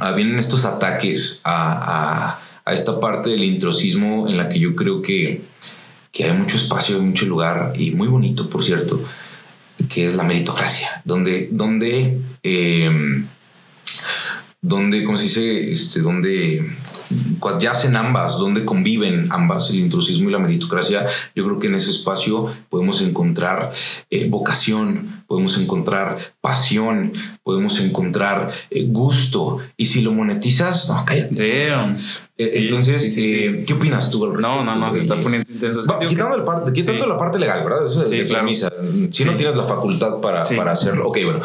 ah, vienen estos ataques a, a, a esta parte del intrusismo en la que yo creo que que hay mucho espacio, mucho lugar y muy bonito, por cierto, que es la meritocracia, donde, donde, eh, donde, ¿cómo se dice? Este, donde yacen ambas, donde conviven ambas, el intrusismo y la meritocracia, yo creo que en ese espacio podemos encontrar eh, vocación, podemos encontrar pasión, podemos encontrar eh, gusto. Y si lo monetizas, no, cállate. Eh, entonces, ¿qué opinas tú al respecto? No, no, no, se está poniendo intenso. quitando, parte, quitando la parte legal, ¿verdad? Eso es de claro. Si no tienes la facultad para, para hacerlo, ok, bueno,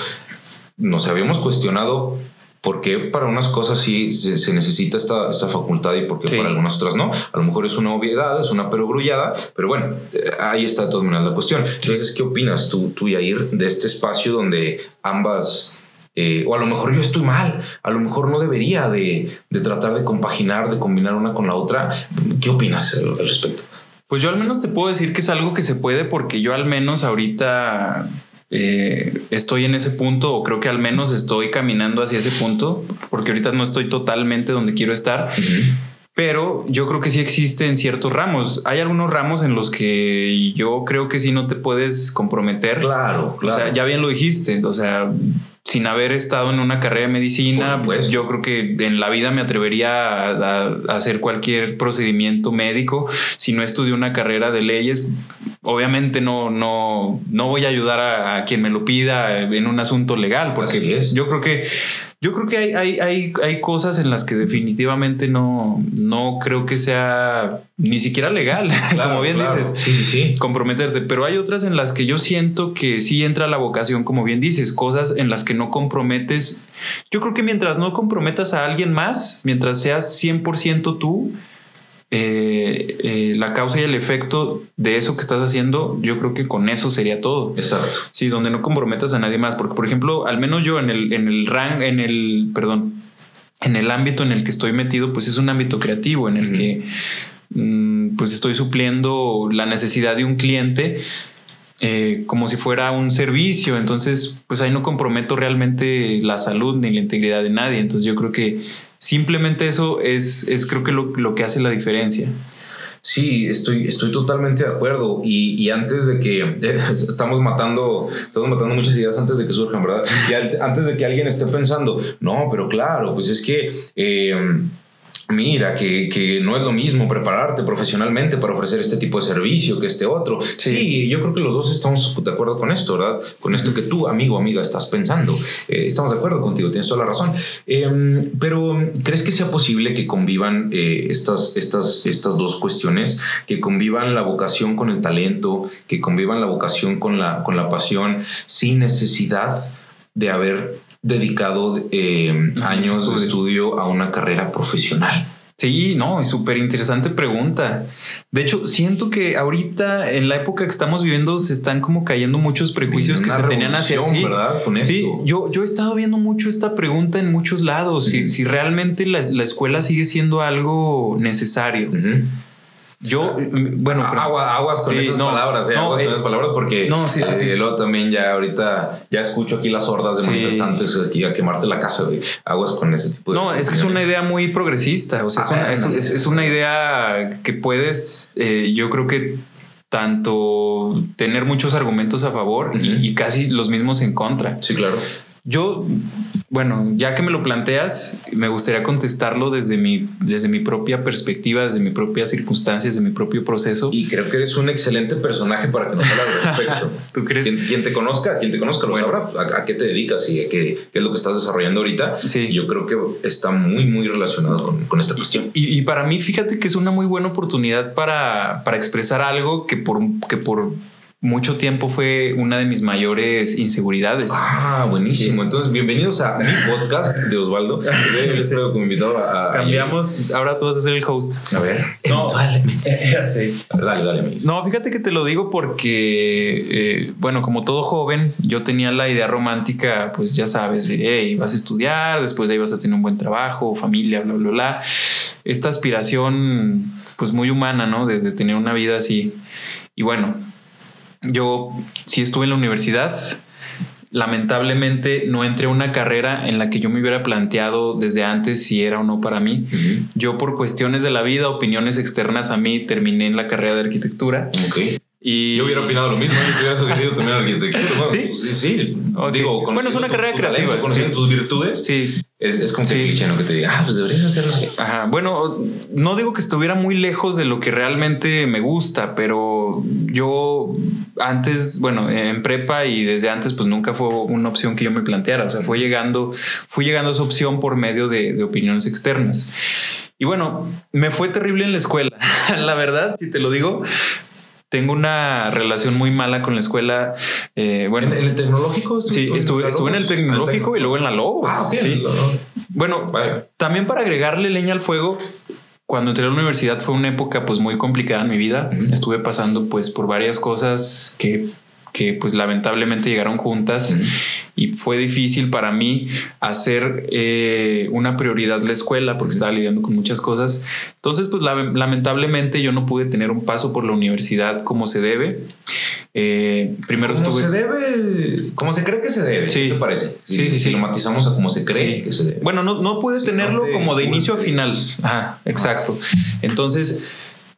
nos habíamos cuestionado porque para unas cosas sí se, necesita esta, esta, facultad y porque para algunas otras no. A lo mejor es una obviedad, es una perogrullada, pero bueno, eh, ahí está de todas maneras la cuestión. Entonces, ¿qué opinas tú, tú, Yair, de este espacio donde ambas... Eh, o a lo mejor yo estoy mal, a lo mejor no debería de, de, tratar de compaginar, de combinar una con la otra. ¿Qué opinas al respecto? Pues yo al menos te puedo decir que es algo que se puede porque yo al menos ahorita eh, estoy en ese punto o creo que al menos estoy caminando hacia ese punto porque ahorita no estoy totalmente donde quiero estar. Pero yo creo que sí existe en ciertos ramos. Hay algunos ramos en los que yo creo que sí no te puedes comprometer. Claro, claro. O sea, ya bien lo dijiste. O sea, sin haber estado en una carrera de medicina, pues yo creo que en la vida me atrevería a, hacer cualquier procedimiento médico. Si no estudio una carrera de leyes, obviamente no, no, no voy a ayudar a, a quien me lo pida en un asunto legal, porque yo creo que yo creo que hay, hay, hay, hay cosas en las que definitivamente no, no creo que sea ni siquiera legal, como bien dices, sí, sí, sí. comprometerte. Pero hay otras en las que yo siento que sí entra la vocación, como bien dices, cosas en las que no comprometes. Yo creo que mientras no comprometas a alguien más, mientras seas 100% tú, eh, eh, la causa y el efecto de eso que estás haciendo, yo creo que con eso sería todo. Exacto. Sí, donde no comprometas a nadie más. Porque, por ejemplo, al menos yo en el, en el en el, perdón, en el ámbito en el que estoy metido, pues es un ámbito creativo en el que mm, pues estoy supliendo la necesidad de un cliente. Eh, como si fuera un servicio, entonces pues ahí no comprometo realmente la salud ni la integridad de nadie, entonces yo creo que Simplemente eso es, es creo que lo, lo, que hace la diferencia. Sí, estoy, estoy totalmente de acuerdo. Y, y, antes de que estamos matando, estamos matando muchas ideas antes de que surjan, ¿verdad? Y antes de que alguien esté pensando, no, pero claro, pues es que eh, mira, que, que, no es lo mismo prepararte profesionalmente para ofrecer este tipo de servicio que este otro. Sí, yo creo que los dos estamos de acuerdo con esto, ¿verdad? Con esto que tú, amigo, amiga, estás pensando. Eh, estamos de acuerdo contigo, tienes toda la razón. Em, pero, ¿crees que sea posible que convivan eh, estas, estas, estas dos cuestiones? Que convivan la vocación con el talento, que convivan la vocación con la, con la pasión, sin necesidad de haber dedicado eh, años de estudio a una carrera profesional? Sí, no, es súper interesante pregunta. De hecho, siento que ahorita en la época que estamos viviendo se están como cayendo muchos prejuicios que se tenían hacia sí, ¿verdad? Con sí, yo, yo he estado viendo mucho esta pregunta en muchos lados, si, si, realmente la, la, escuela sigue siendo algo necesario. Yo, bueno, aguas con esas palabras, eh, aguas con eh, esas palabras, porque no, sí, sí, luego también ya ahorita ya escucho aquí las hordas de manifestantes aquí a quemarte la casa, Aguas con ese tipo de. No, es que es una idea muy progresista. O sea, es, una, es, una, idea que puedes, eh, yo creo que tanto tener muchos argumentos a favor y, y, casi los mismos en contra. Sí, claro. Yo, bueno, ya que me lo planteas, me gustaría contestarlo desde mi, desde mi propia perspectiva, desde mi propia circunstancias, desde mi propio proceso. Y creo que eres un excelente personaje para que nos hable al respecto. ¿Tú crees? Quien, te conozca, quien te conozca lo sabrá. ¿A, qué te dedicas y qué, es lo que estás desarrollando ahorita? Sí. Yo creo que está muy, muy relacionado con, con esta cuestión. Y, y, para mí, fíjate que es una muy buena oportunidad para, para expresar algo que por, que por mucho tiempo fue una de mis mayores inseguridades. Ah, buenísimo. Entonces, bienvenidos a mi podcast de Osvaldo. Les traigo como invitado a, a- Cambiamos, ahora tú vas a ser el host. A ver, No. eventualmente. sí. Dale, dale, amigo. No, fíjate que te lo digo porque, eh, bueno, como todo joven, yo tenía la idea romántica, pues ya sabes, de, hey, vas a estudiar, después de ahí vas a tener un buen trabajo, familia, bla, bla, bla. Esta aspiración, pues muy humana, ¿no? De, de tener una vida así. Y bueno, yo sí estuve en la universidad. Lamentablemente no entré a una carrera en la que yo me hubiera planteado desde antes si era o no para mí. Yo por cuestiones de la vida, opiniones externas a mí, terminé en la carrera de arquitectura. Y Yo hubiera opinado lo mismo, yo hubiera sugerido también arquitectura. Bueno, ¿Sí? pues, sí, sí. Ok. Digo, Bueno, es una conociendo carrera tu creativa, talento, conociendo sí. tus virtudes, Sí, es, es como Sí. que cliché. Que te diga, ah, pues deberías hacerlo así. ajá. Bueno, no digo que estuviera muy lejos de lo que realmente me gusta, pero yo antes, bueno, en prepa y desde antes, pues nunca fue una opción que yo me planteara. O sea, fue llegando, fui llegando a esa opción por medio de, de opiniones externas. Y bueno, me fue terrible en la escuela. la verdad, si te lo digo, tengo una relación muy mala con la escuela. Eh, bueno, ¿En, en el tecnológico? sí, estuve, estuve en el tecnológico y luego en la Lobos. Ah, sí. Bueno, también para agregarle leña al fuego, cuando entré a la universidad fue una época pues muy complicada en mi vida. Estuve pasando pues por varias cosas que, que pues lamentablemente llegaron juntas y fue difícil para mí hacer eh, una prioridad la escuela porque estaba lidiando con muchas cosas. Entonces pues la- lamentablemente yo no pude tener un paso por la universidad como se debe. Eh, primero ¿Cómo estuve... se debe? ¿Cómo se cree que se debe? Sí. ¿Qué te parece? Sí, sí, si sí. lo matizamos a cómo se cree Sí. que se debe. Bueno, no, no pude tenerlo no te como de inicio a final. Ajá, exacto. Entonces,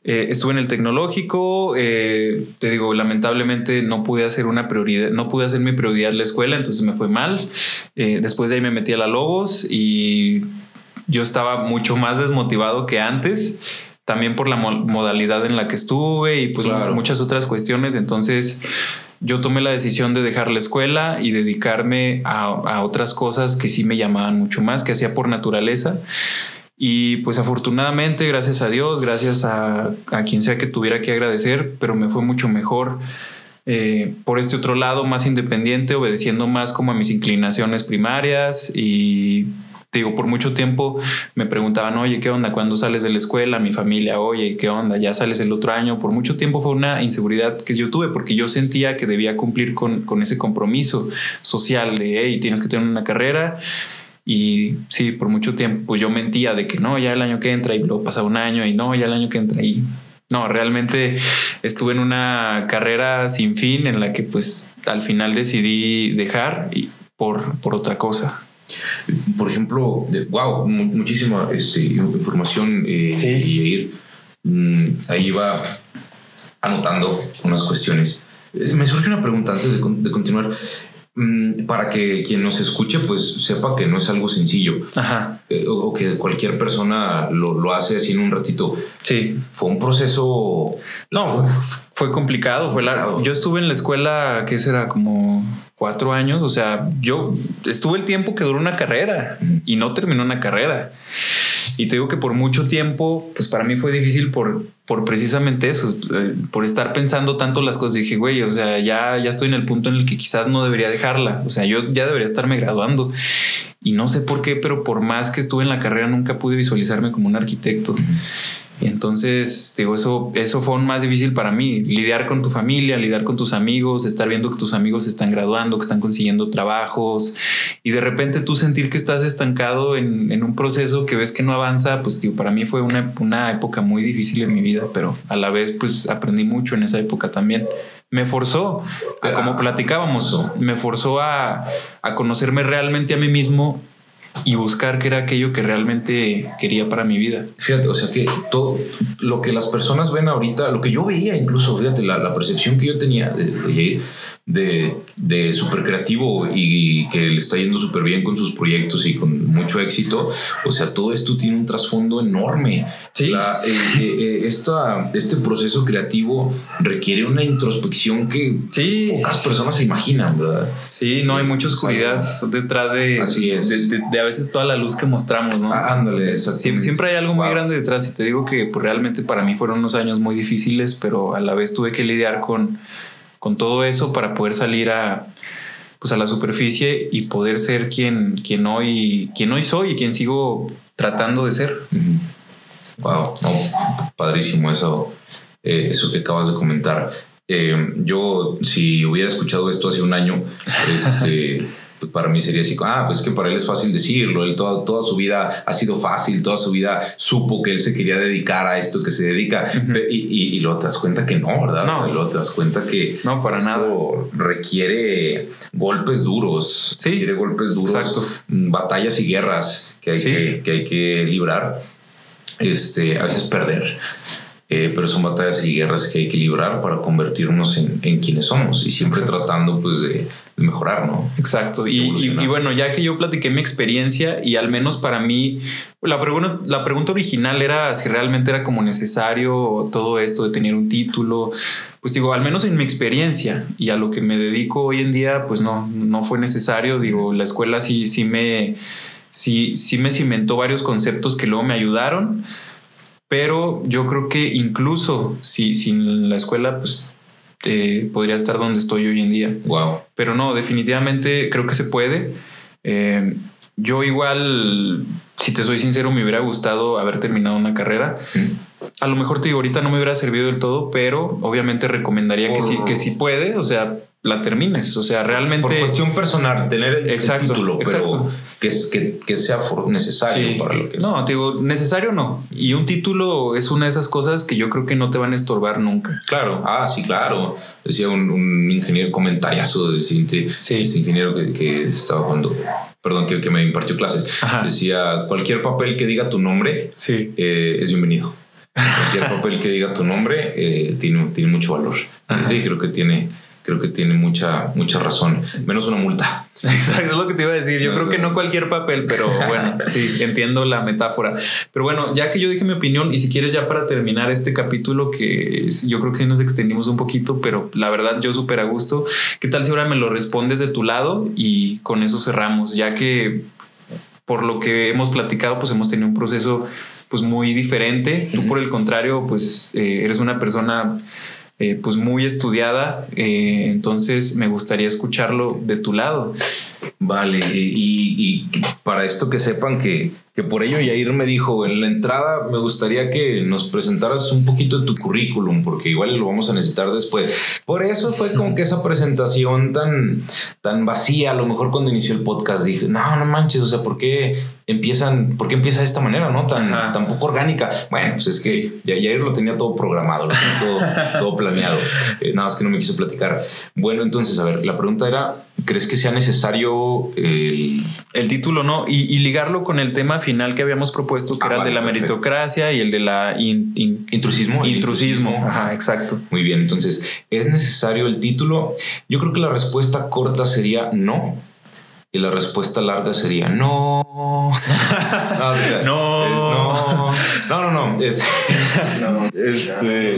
eh, estuve en el tecnológico. eh, te digo, lamentablemente no pude hacer una prioridad, no pude hacer mi prioridad la escuela, entonces me fue mal. Eh, después de ahí me metí a la Lobos y yo estaba mucho más desmotivado que antes. También por la mo- modalidad en la que estuve y pues Claro. muchas otras cuestiones. Entonces, yo tomé la decisión de dejar la escuela y dedicarme a, a otras cosas que sí me llamaban mucho más, que hacía por naturaleza. Y pues afortunadamente, gracias a Dios, gracias a, a quien sea que tuviera que agradecer, pero me fue mucho mejor eh, por este otro lado, más independiente, obedeciendo más como a mis inclinaciones primarias y digo, por mucho tiempo me preguntaban, oye, ¿qué onda? ¿Cuándo sales de la escuela? Mi familia, oye, ¿qué onda? ¿Ya sales el otro año? Por mucho tiempo fue una inseguridad que yo tuve porque yo sentía que debía cumplir con, con ese compromiso social de, hey, tienes que tener una carrera. Y sí, por mucho tiempo, pues yo mentía de que no, ya el año que entra y luego pasaba un año y no, ya el año que entra y no, realmente estuve en una carrera sin fin en la que pues al final decidí dejar y por, por otra cosa. Por ejemplo, wow, mu- muchísima este, información eh, Sí. y ir. mm, ahí va anotando unas cuestiones. Me surge una pregunta antes de, de continuar. Mm, para que quien nos escuche, pues sepa que no es algo sencillo Ajá, eh, o, que cualquier persona lo, lo hace así en un ratito. sí. Fue un proceso. No, fue complicado, fue largo. Complicado. Yo estuve en la escuela, ¿qué será? Como cuatro años. O sea, yo estuve el tiempo que duró una carrera y no terminó una carrera. Y te digo que por mucho tiempo, pues para mí fue difícil por, por precisamente eso, eh, por estar pensando tanto las cosas. Dije, güey, o sea, ya, ya estoy en el punto en el que quizás no debería dejarla. O sea, yo ya debería estarme graduando. Y no sé por qué, pero por más que estuve en la carrera, nunca pude visualizarme como un arquitecto. Y entonces, digo, eso, eso fue aún más difícil para mí, lidiar con tu familia, lidiar con tus amigos, estar viendo que tus amigos se están graduando, que están consiguiendo trabajos y de repente tú sentir que estás estancado en, en un proceso que ves que no avanza, pues digo, para mí fue una, una época muy difícil en mi vida, pero a la vez pues aprendí mucho en esa época también. Me forzó, a, como Ah, platicábamos, me forzó a, a conocerme realmente a mí mismo y buscar qué era aquello que realmente quería para mi vida. Fíjate, o sea que todo lo que las personas ven ahorita, lo que yo veía incluso, fíjate, la, la percepción que yo tenía de, de de, de súper creativo y, que le está yendo súper bien con sus proyectos y con mucho éxito, o sea, todo esto tiene un trasfondo enorme. Sí. La- eh, eh, eh, esta- este proceso creativo requiere una introspección que Sí, pocas personas se imaginan, ¿verdad? Sí, no hay mucha oscuridad detrás de, Así es. de, de- a veces toda la luz que mostramos, ¿no? Ah, ándale, siempre, siempre hay algo muy grande detrás y te digo que pues, realmente para mí fueron unos años muy difíciles, pero a la vez tuve que lidiar con, con todo eso para poder salir a, pues a la superficie y poder ser quien, quien, hoy, quien hoy soy y quien sigo tratando de ser. Wow, padrísimo eso, eh, eso que acabas de comentar. Eh, yo, si hubiera escuchado esto hace un año, este, pues para mí sería así, ah, pues que para él es fácil decirlo, él toda, toda su vida ha sido fácil, toda su vida supo que él se quería dedicar a esto que se dedica y, y, luego te das cuenta que no, ¿verdad? No. Y luego te das cuenta que no, para nada. requiere golpes duros, sí, requiere golpes duros, exacto. batallas y guerras que hay, que, que, hay que librar, este, a veces perder. Eh, pero son batallas y guerras que hay que librar para convertirnos en, en quienes somos y siempre Exacto. tratando pues de, de, mejorar, ¿no? Exacto. Y, y, y, bueno, ya que yo platiqué mi experiencia y al menos para mí, la pregunta, la pregunta original era si realmente era como necesario todo esto de tener un título. Pues digo, al menos en mi experiencia y a lo que me dedico hoy en día, pues no, no fue necesario. Digo, la escuela sí, sí me, sí, sí me cimentó varios conceptos que luego me ayudaron pero yo creo que incluso si sin la escuela, pues eh, podría estar donde estoy hoy en día. Wow. Pero no, definitivamente creo que se puede. Eh, yo igual, si te soy sincero, me hubiera gustado haber terminado una carrera. ¿Mm? A lo mejor te digo, ahorita no me hubiera servido del todo, pero obviamente recomendaría Por... que sí, que sí puede. O sea, la termines. O sea, realmente. Por cuestión personal, tener el, exacto, el título, exacto. pero que, que, que sea necesario sí. para lo que es. No, te digo, necesario no. Y un título es una de esas cosas que yo creo que no te van a estorbar nunca. Claro, ah, sí, claro. Decía un, un ingeniero comentariazo de sí. ese ingeniero que, que, estaba cuando. Perdón, que, que me impartió clases. Ajá. Decía: cualquier papel que diga tu nombre sí. eh, es bienvenido. Cualquier papel que diga tu nombre eh, tiene, tiene mucho valor. Ajá. Sí, creo que tiene creo que tiene mucha, mucha razón. Menos una multa. Exacto, es lo que te iba a decir. Yo no, creo que no cualquier papel, pero bueno, sí, entiendo la metáfora. Pero bueno, ya que yo dije mi opinión, y si quieres ya para terminar este capítulo, que yo creo que sí nos extendimos un poquito, pero la verdad yo súper a gusto. ¿Qué tal si ahora me lo respondes de tu lado y con eso cerramos? Ya que por lo que hemos platicado, pues hemos tenido un proceso pues muy diferente. Tú por el contrario, pues eh, eres una persona eh, pues muy estudiada, eh, entonces me gustaría escucharlo de tu lado. Vale, y, y, para esto que sepan que, que por ello Yair me dijo en la entrada, me gustaría que nos presentaras un poquito de tu currículum, porque igual lo vamos a necesitar después. Por eso fue como que esa presentación tan, tan vacía, a lo mejor cuando inició el podcast dije, no, no manches, o sea, ¿por qué empiezan, por qué empieza de esta manera, no? Tan, tan poco orgánica. Bueno, pues es que Yair lo tenía todo programado, lo tenía todo, todo planeado. Eh, nada más que no me quiso platicar. Bueno, entonces, a ver, la pregunta era, ¿crees que sea necesario el, el título, no? Y, y, ligarlo con el tema final que habíamos propuesto, que ah, era vale, el de la perfecto. meritocracia y el de la in, in, intrusismo. Intrusismo, intrusismo. Ajá, exacto. Muy bien, entonces, ¿es necesario el título? Yo creo que la respuesta corta sería no. Y la respuesta larga sería no. no, no. No. No, no, no. Es, no, este.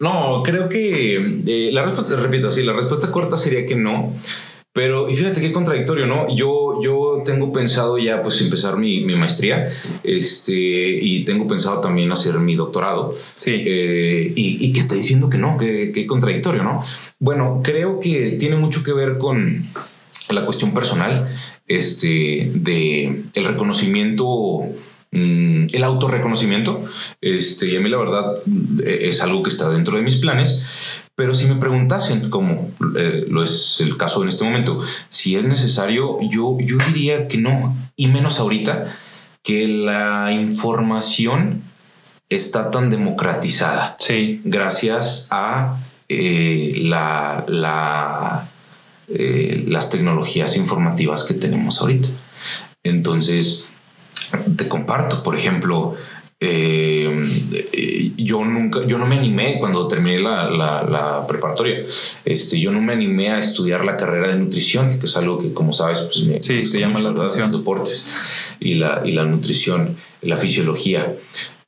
No, creo que eh, la respuesta, repito, sí, la respuesta corta sería que no. Pero y fíjate qué contradictorio, ¿no? Yo, yo tengo pensado ya pues empezar mi, mi maestría este, y tengo pensado también hacer mi doctorado. Sí. Eh, y, y, que está diciendo que no, que, que contradictorio, ¿no? Bueno, creo que tiene mucho que ver con la cuestión personal este, de el reconocimiento el autorreconocimiento. Este, y a mí la verdad es algo que está dentro de mis planes. Pero si me preguntasen, como eh, lo es el caso en este momento, si es necesario, yo, yo diría que no. Y menos ahorita que la información está tan democratizada. Sí. Gracias a eh, la, la eh, las tecnologías informativas que tenemos ahorita. Entonces, te comparto, por ejemplo, eh, yo nunca, yo no me animé cuando terminé la, la, la, preparatoria. Este, yo no me animé a estudiar la carrera de nutrición, que es algo que, como sabes, pues me sí, se llama la los deportes y la, y la nutrición, la fisiología.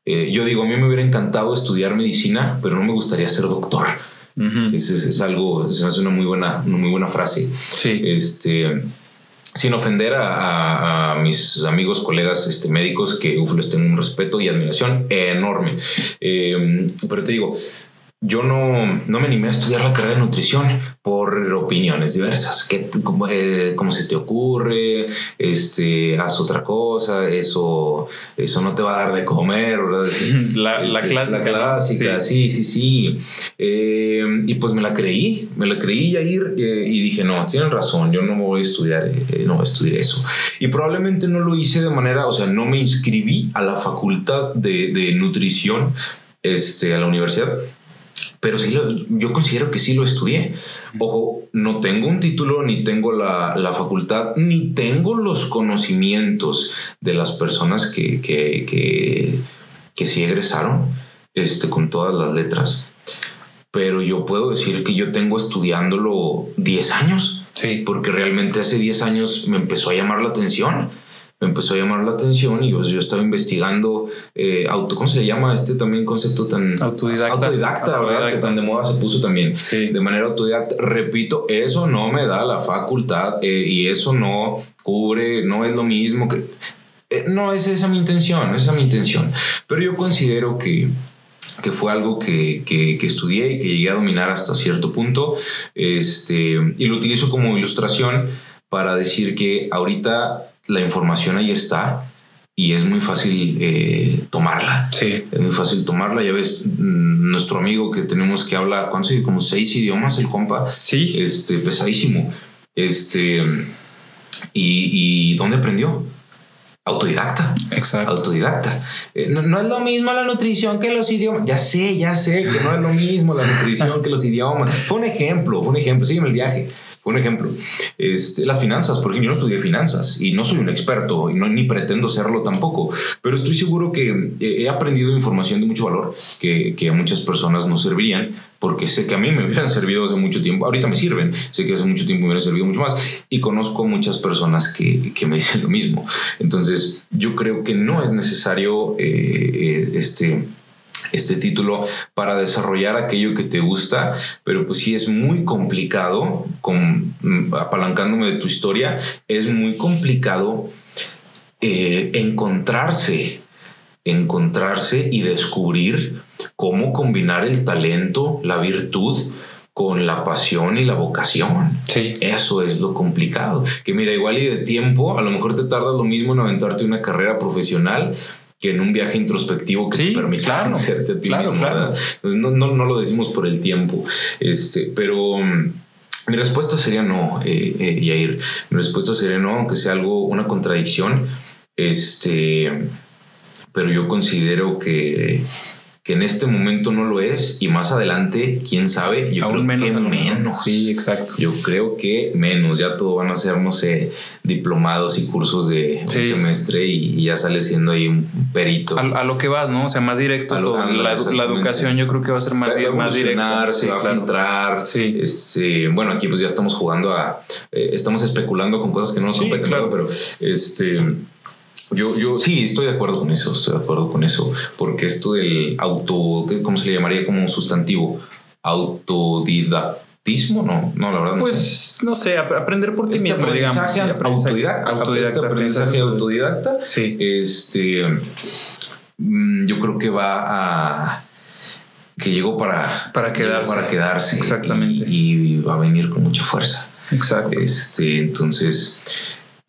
Eh, yo digo, a mí me hubiera encantado estudiar medicina, pero no me gustaría ser doctor. Uh -huh. es, es, es, algo, se me hace una muy buena, una muy buena frase. Sí. Este, sin ofender a, a, mis amigos, colegas este, médicos, que uf, les tengo un respeto y admiración enorme. Eh, pero te digo, yo no, no me animé a estudiar la carrera de nutrición por opiniones diversas. ¿Qué, cómo, eh, cómo, se te ocurre? Este, haz otra cosa, eso, eso no te va a dar de comer. La, la, este, clásica. La clásica, sí, sí, sí. Eh, y pues me la creí, me la creí, Yair, eh, y dije, no, tienen razón, yo no voy a estudiar, eh, no voy a estudiar eso. Y probablemente no lo hice de manera, o sea, no me inscribí a la facultad de, de nutrición este, a la universidad pero sí lo, yo considero que sí lo estudié. Ojo, no tengo un título, ni tengo la, la facultad, ni tengo los conocimientos de las personas que, que, que, que sí egresaron este, con todas las letras. Pero yo puedo decir que yo tengo estudiándolo 10 años. Sí. Porque realmente hace 10 años me empezó a llamar la atención me empezó a llamar la atención y pues, yo estaba investigando eh, auto, ¿cómo se le llama este también concepto tan autodidacta, autodidacta, autodidacta. ¿verdad? Que tan de moda se puso también Sí. de manera autodidacta. Repito, eso no me da la facultad eh, y eso no cubre, no es lo mismo que... eh, no es esa mi intención, esa es mi intención. Pero yo considero que, que fue algo que, que, que, estudié y que llegué a dominar hasta cierto punto. Este, y lo utilizo como ilustración para decir que ahorita la información ahí está y es muy fácil eh, tomarla. Sí. Es muy fácil tomarla. Ya ves, mm, nuestro amigo que tenemos que habla, ¿cuántos? Como seis idiomas, el compa. Sí. Este, pesadísimo. Este, ¿y, y dónde aprendió? Autodidacta. Exacto. Autodidacta. Eh, no, no, es lo mismo la nutrición que los idiomas. Ya sé, ya sé que no es lo mismo la nutrición que los idiomas. Fue un ejemplo, fue un ejemplo. Sígueme el viaje. Fue un ejemplo. Este, las finanzas, porque yo no estudié finanzas y no soy un experto y no, ni pretendo serlo tampoco, pero estoy seguro que he aprendido información de mucho valor que, que a muchas personas no servirían porque sé que a mí me hubieran servido hace mucho tiempo, ahorita me sirven, sé que hace mucho tiempo me hubieran servido mucho más y conozco muchas personas que, que me dicen lo mismo. Entonces yo creo que no es necesario eh, eh, este este título para desarrollar aquello que te gusta, pero pues sí es muy complicado, con, apalancándome de tu historia, es muy complicado eh, encontrarse, encontrarse y descubrir cómo combinar el talento, la virtud con la pasión y la vocación. Sí. Eso es lo complicado. Que mira, igual y de tiempo, a lo mejor te tardas lo mismo en aventarte una carrera profesional que en un viaje introspectivo que sí, te permita claro, conocerte a ti claro, mismo. Claro. No, no, no, lo decimos por el tiempo, este, pero um, mi respuesta sería no, eh, eh, Yair. Mi respuesta sería no, aunque sea algo, una contradicción. Este, pero yo considero que que en este momento no lo es y más adelante, quién sabe, yo Aún creo menos, que menos. Sí, exacto. Yo creo que menos, ya todo van a ser, no sé, diplomados y cursos de Sí. un semestre y, y ya sale siendo ahí un perito. A, a lo que vas, ¿no? O sea, más directo A todo. La, educación yo creo que va a ser más, Va a más directa. se Sí, va a claro. filtrar. Sí. Este, bueno, aquí pues ya estamos jugando a. eh, estamos especulando con cosas que no nos competen, claro. pero este. Yo, yo sí estoy de acuerdo con eso, estoy de acuerdo con eso, porque esto del auto, ¿qué- ¿cómo se le llamaría como un sustantivo? Autodidactismo, no, no, la verdad no sé. Pues, no sé, ap- aprender por ti Este mismo, digamos. Sí, aprendizaje- autodidacta, autodidacta, este aprendizaje autodidacta, Sí. este, mm, yo creo que va a que llegó para Para quedarse. para quedarse Exactamente. y, y va a venir con mucha fuerza. Exacto. Este, entonces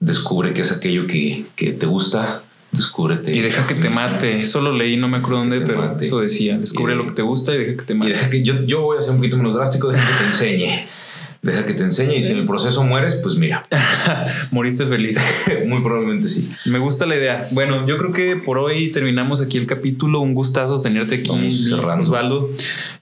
descubre que es aquello que, que te gusta, descúbrete. Y deja que te mate. Eso lo leí, no me acuerdo dónde, pero mate. eso decía. Descubre lo que te gusta y deja que te Y mate. deja que yo, yo voy a ser un poquito menos drástico, deja que te enseñe. Deja que te enseñe y si en el proceso mueres, pues mira, Moriste feliz. muy probablemente sí. Me gusta la idea. Bueno, yo creo que por hoy terminamos aquí el capítulo. Un gustazo tenerte aquí, Vamos. Osvaldo.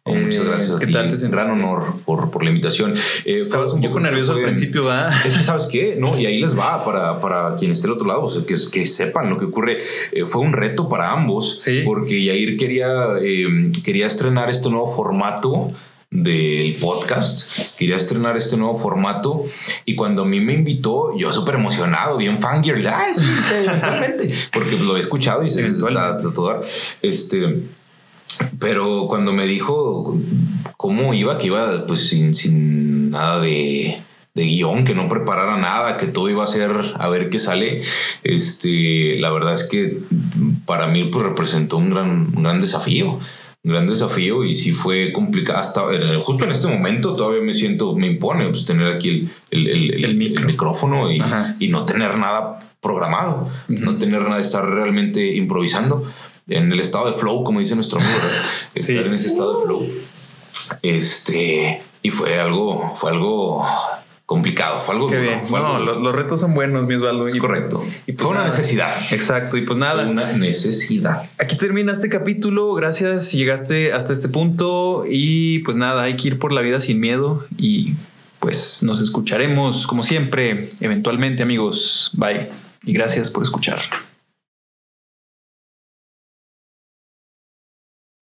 Oh, muchas Eh, gracias a ¿Qué ti. tal te Gran sentiste? honor por, por la invitación. Eh, Estabas un poco nervioso al principio, ¿verdad? Es que, ¿sabes qué? No, y ahí les va para, para quien esté al otro lado, o sea, que, que sepan lo que ocurre. Eh, fue un reto para ambos, Sí. porque Yair quería, eh, quería estrenar este nuevo formato del podcast, quería estrenar este nuevo formato y cuando a mí me invitó, yo súper emocionado, bien fangirl, ay, sí, eventualmente, porque lo he escuchado y se está, está todo. Este, pero cuando me dijo cómo iba, que iba pues sin, sin nada de, de guion, que no preparara nada, que todo iba a ser a ver qué sale, este, la verdad es que para mí pues representó un gran, un gran desafío. Gran desafío y sí fue complicado. Hasta justo en este momento todavía me siento, me impone pues, tener aquí el, el, el, micrófono y, y, no tener nada programado, no tener nada estar realmente improvisando. En el estado de flow, como dice nuestro amigo, estar en ese estado de flow. Este, y fue algo, fue algo complicado, fue algo Qué bien. no, los retos son buenos, mi Osvaldo. Es correcto. Y pues fue una necesidad. Exacto. Y pues nada. Una necesidad. Aquí termina este capítulo. Gracias si llegaste hasta este punto. Y pues nada, hay que ir por la vida sin miedo. Y pues nos escucharemos como siempre, eventualmente, amigos. Bye. Y gracias por escuchar.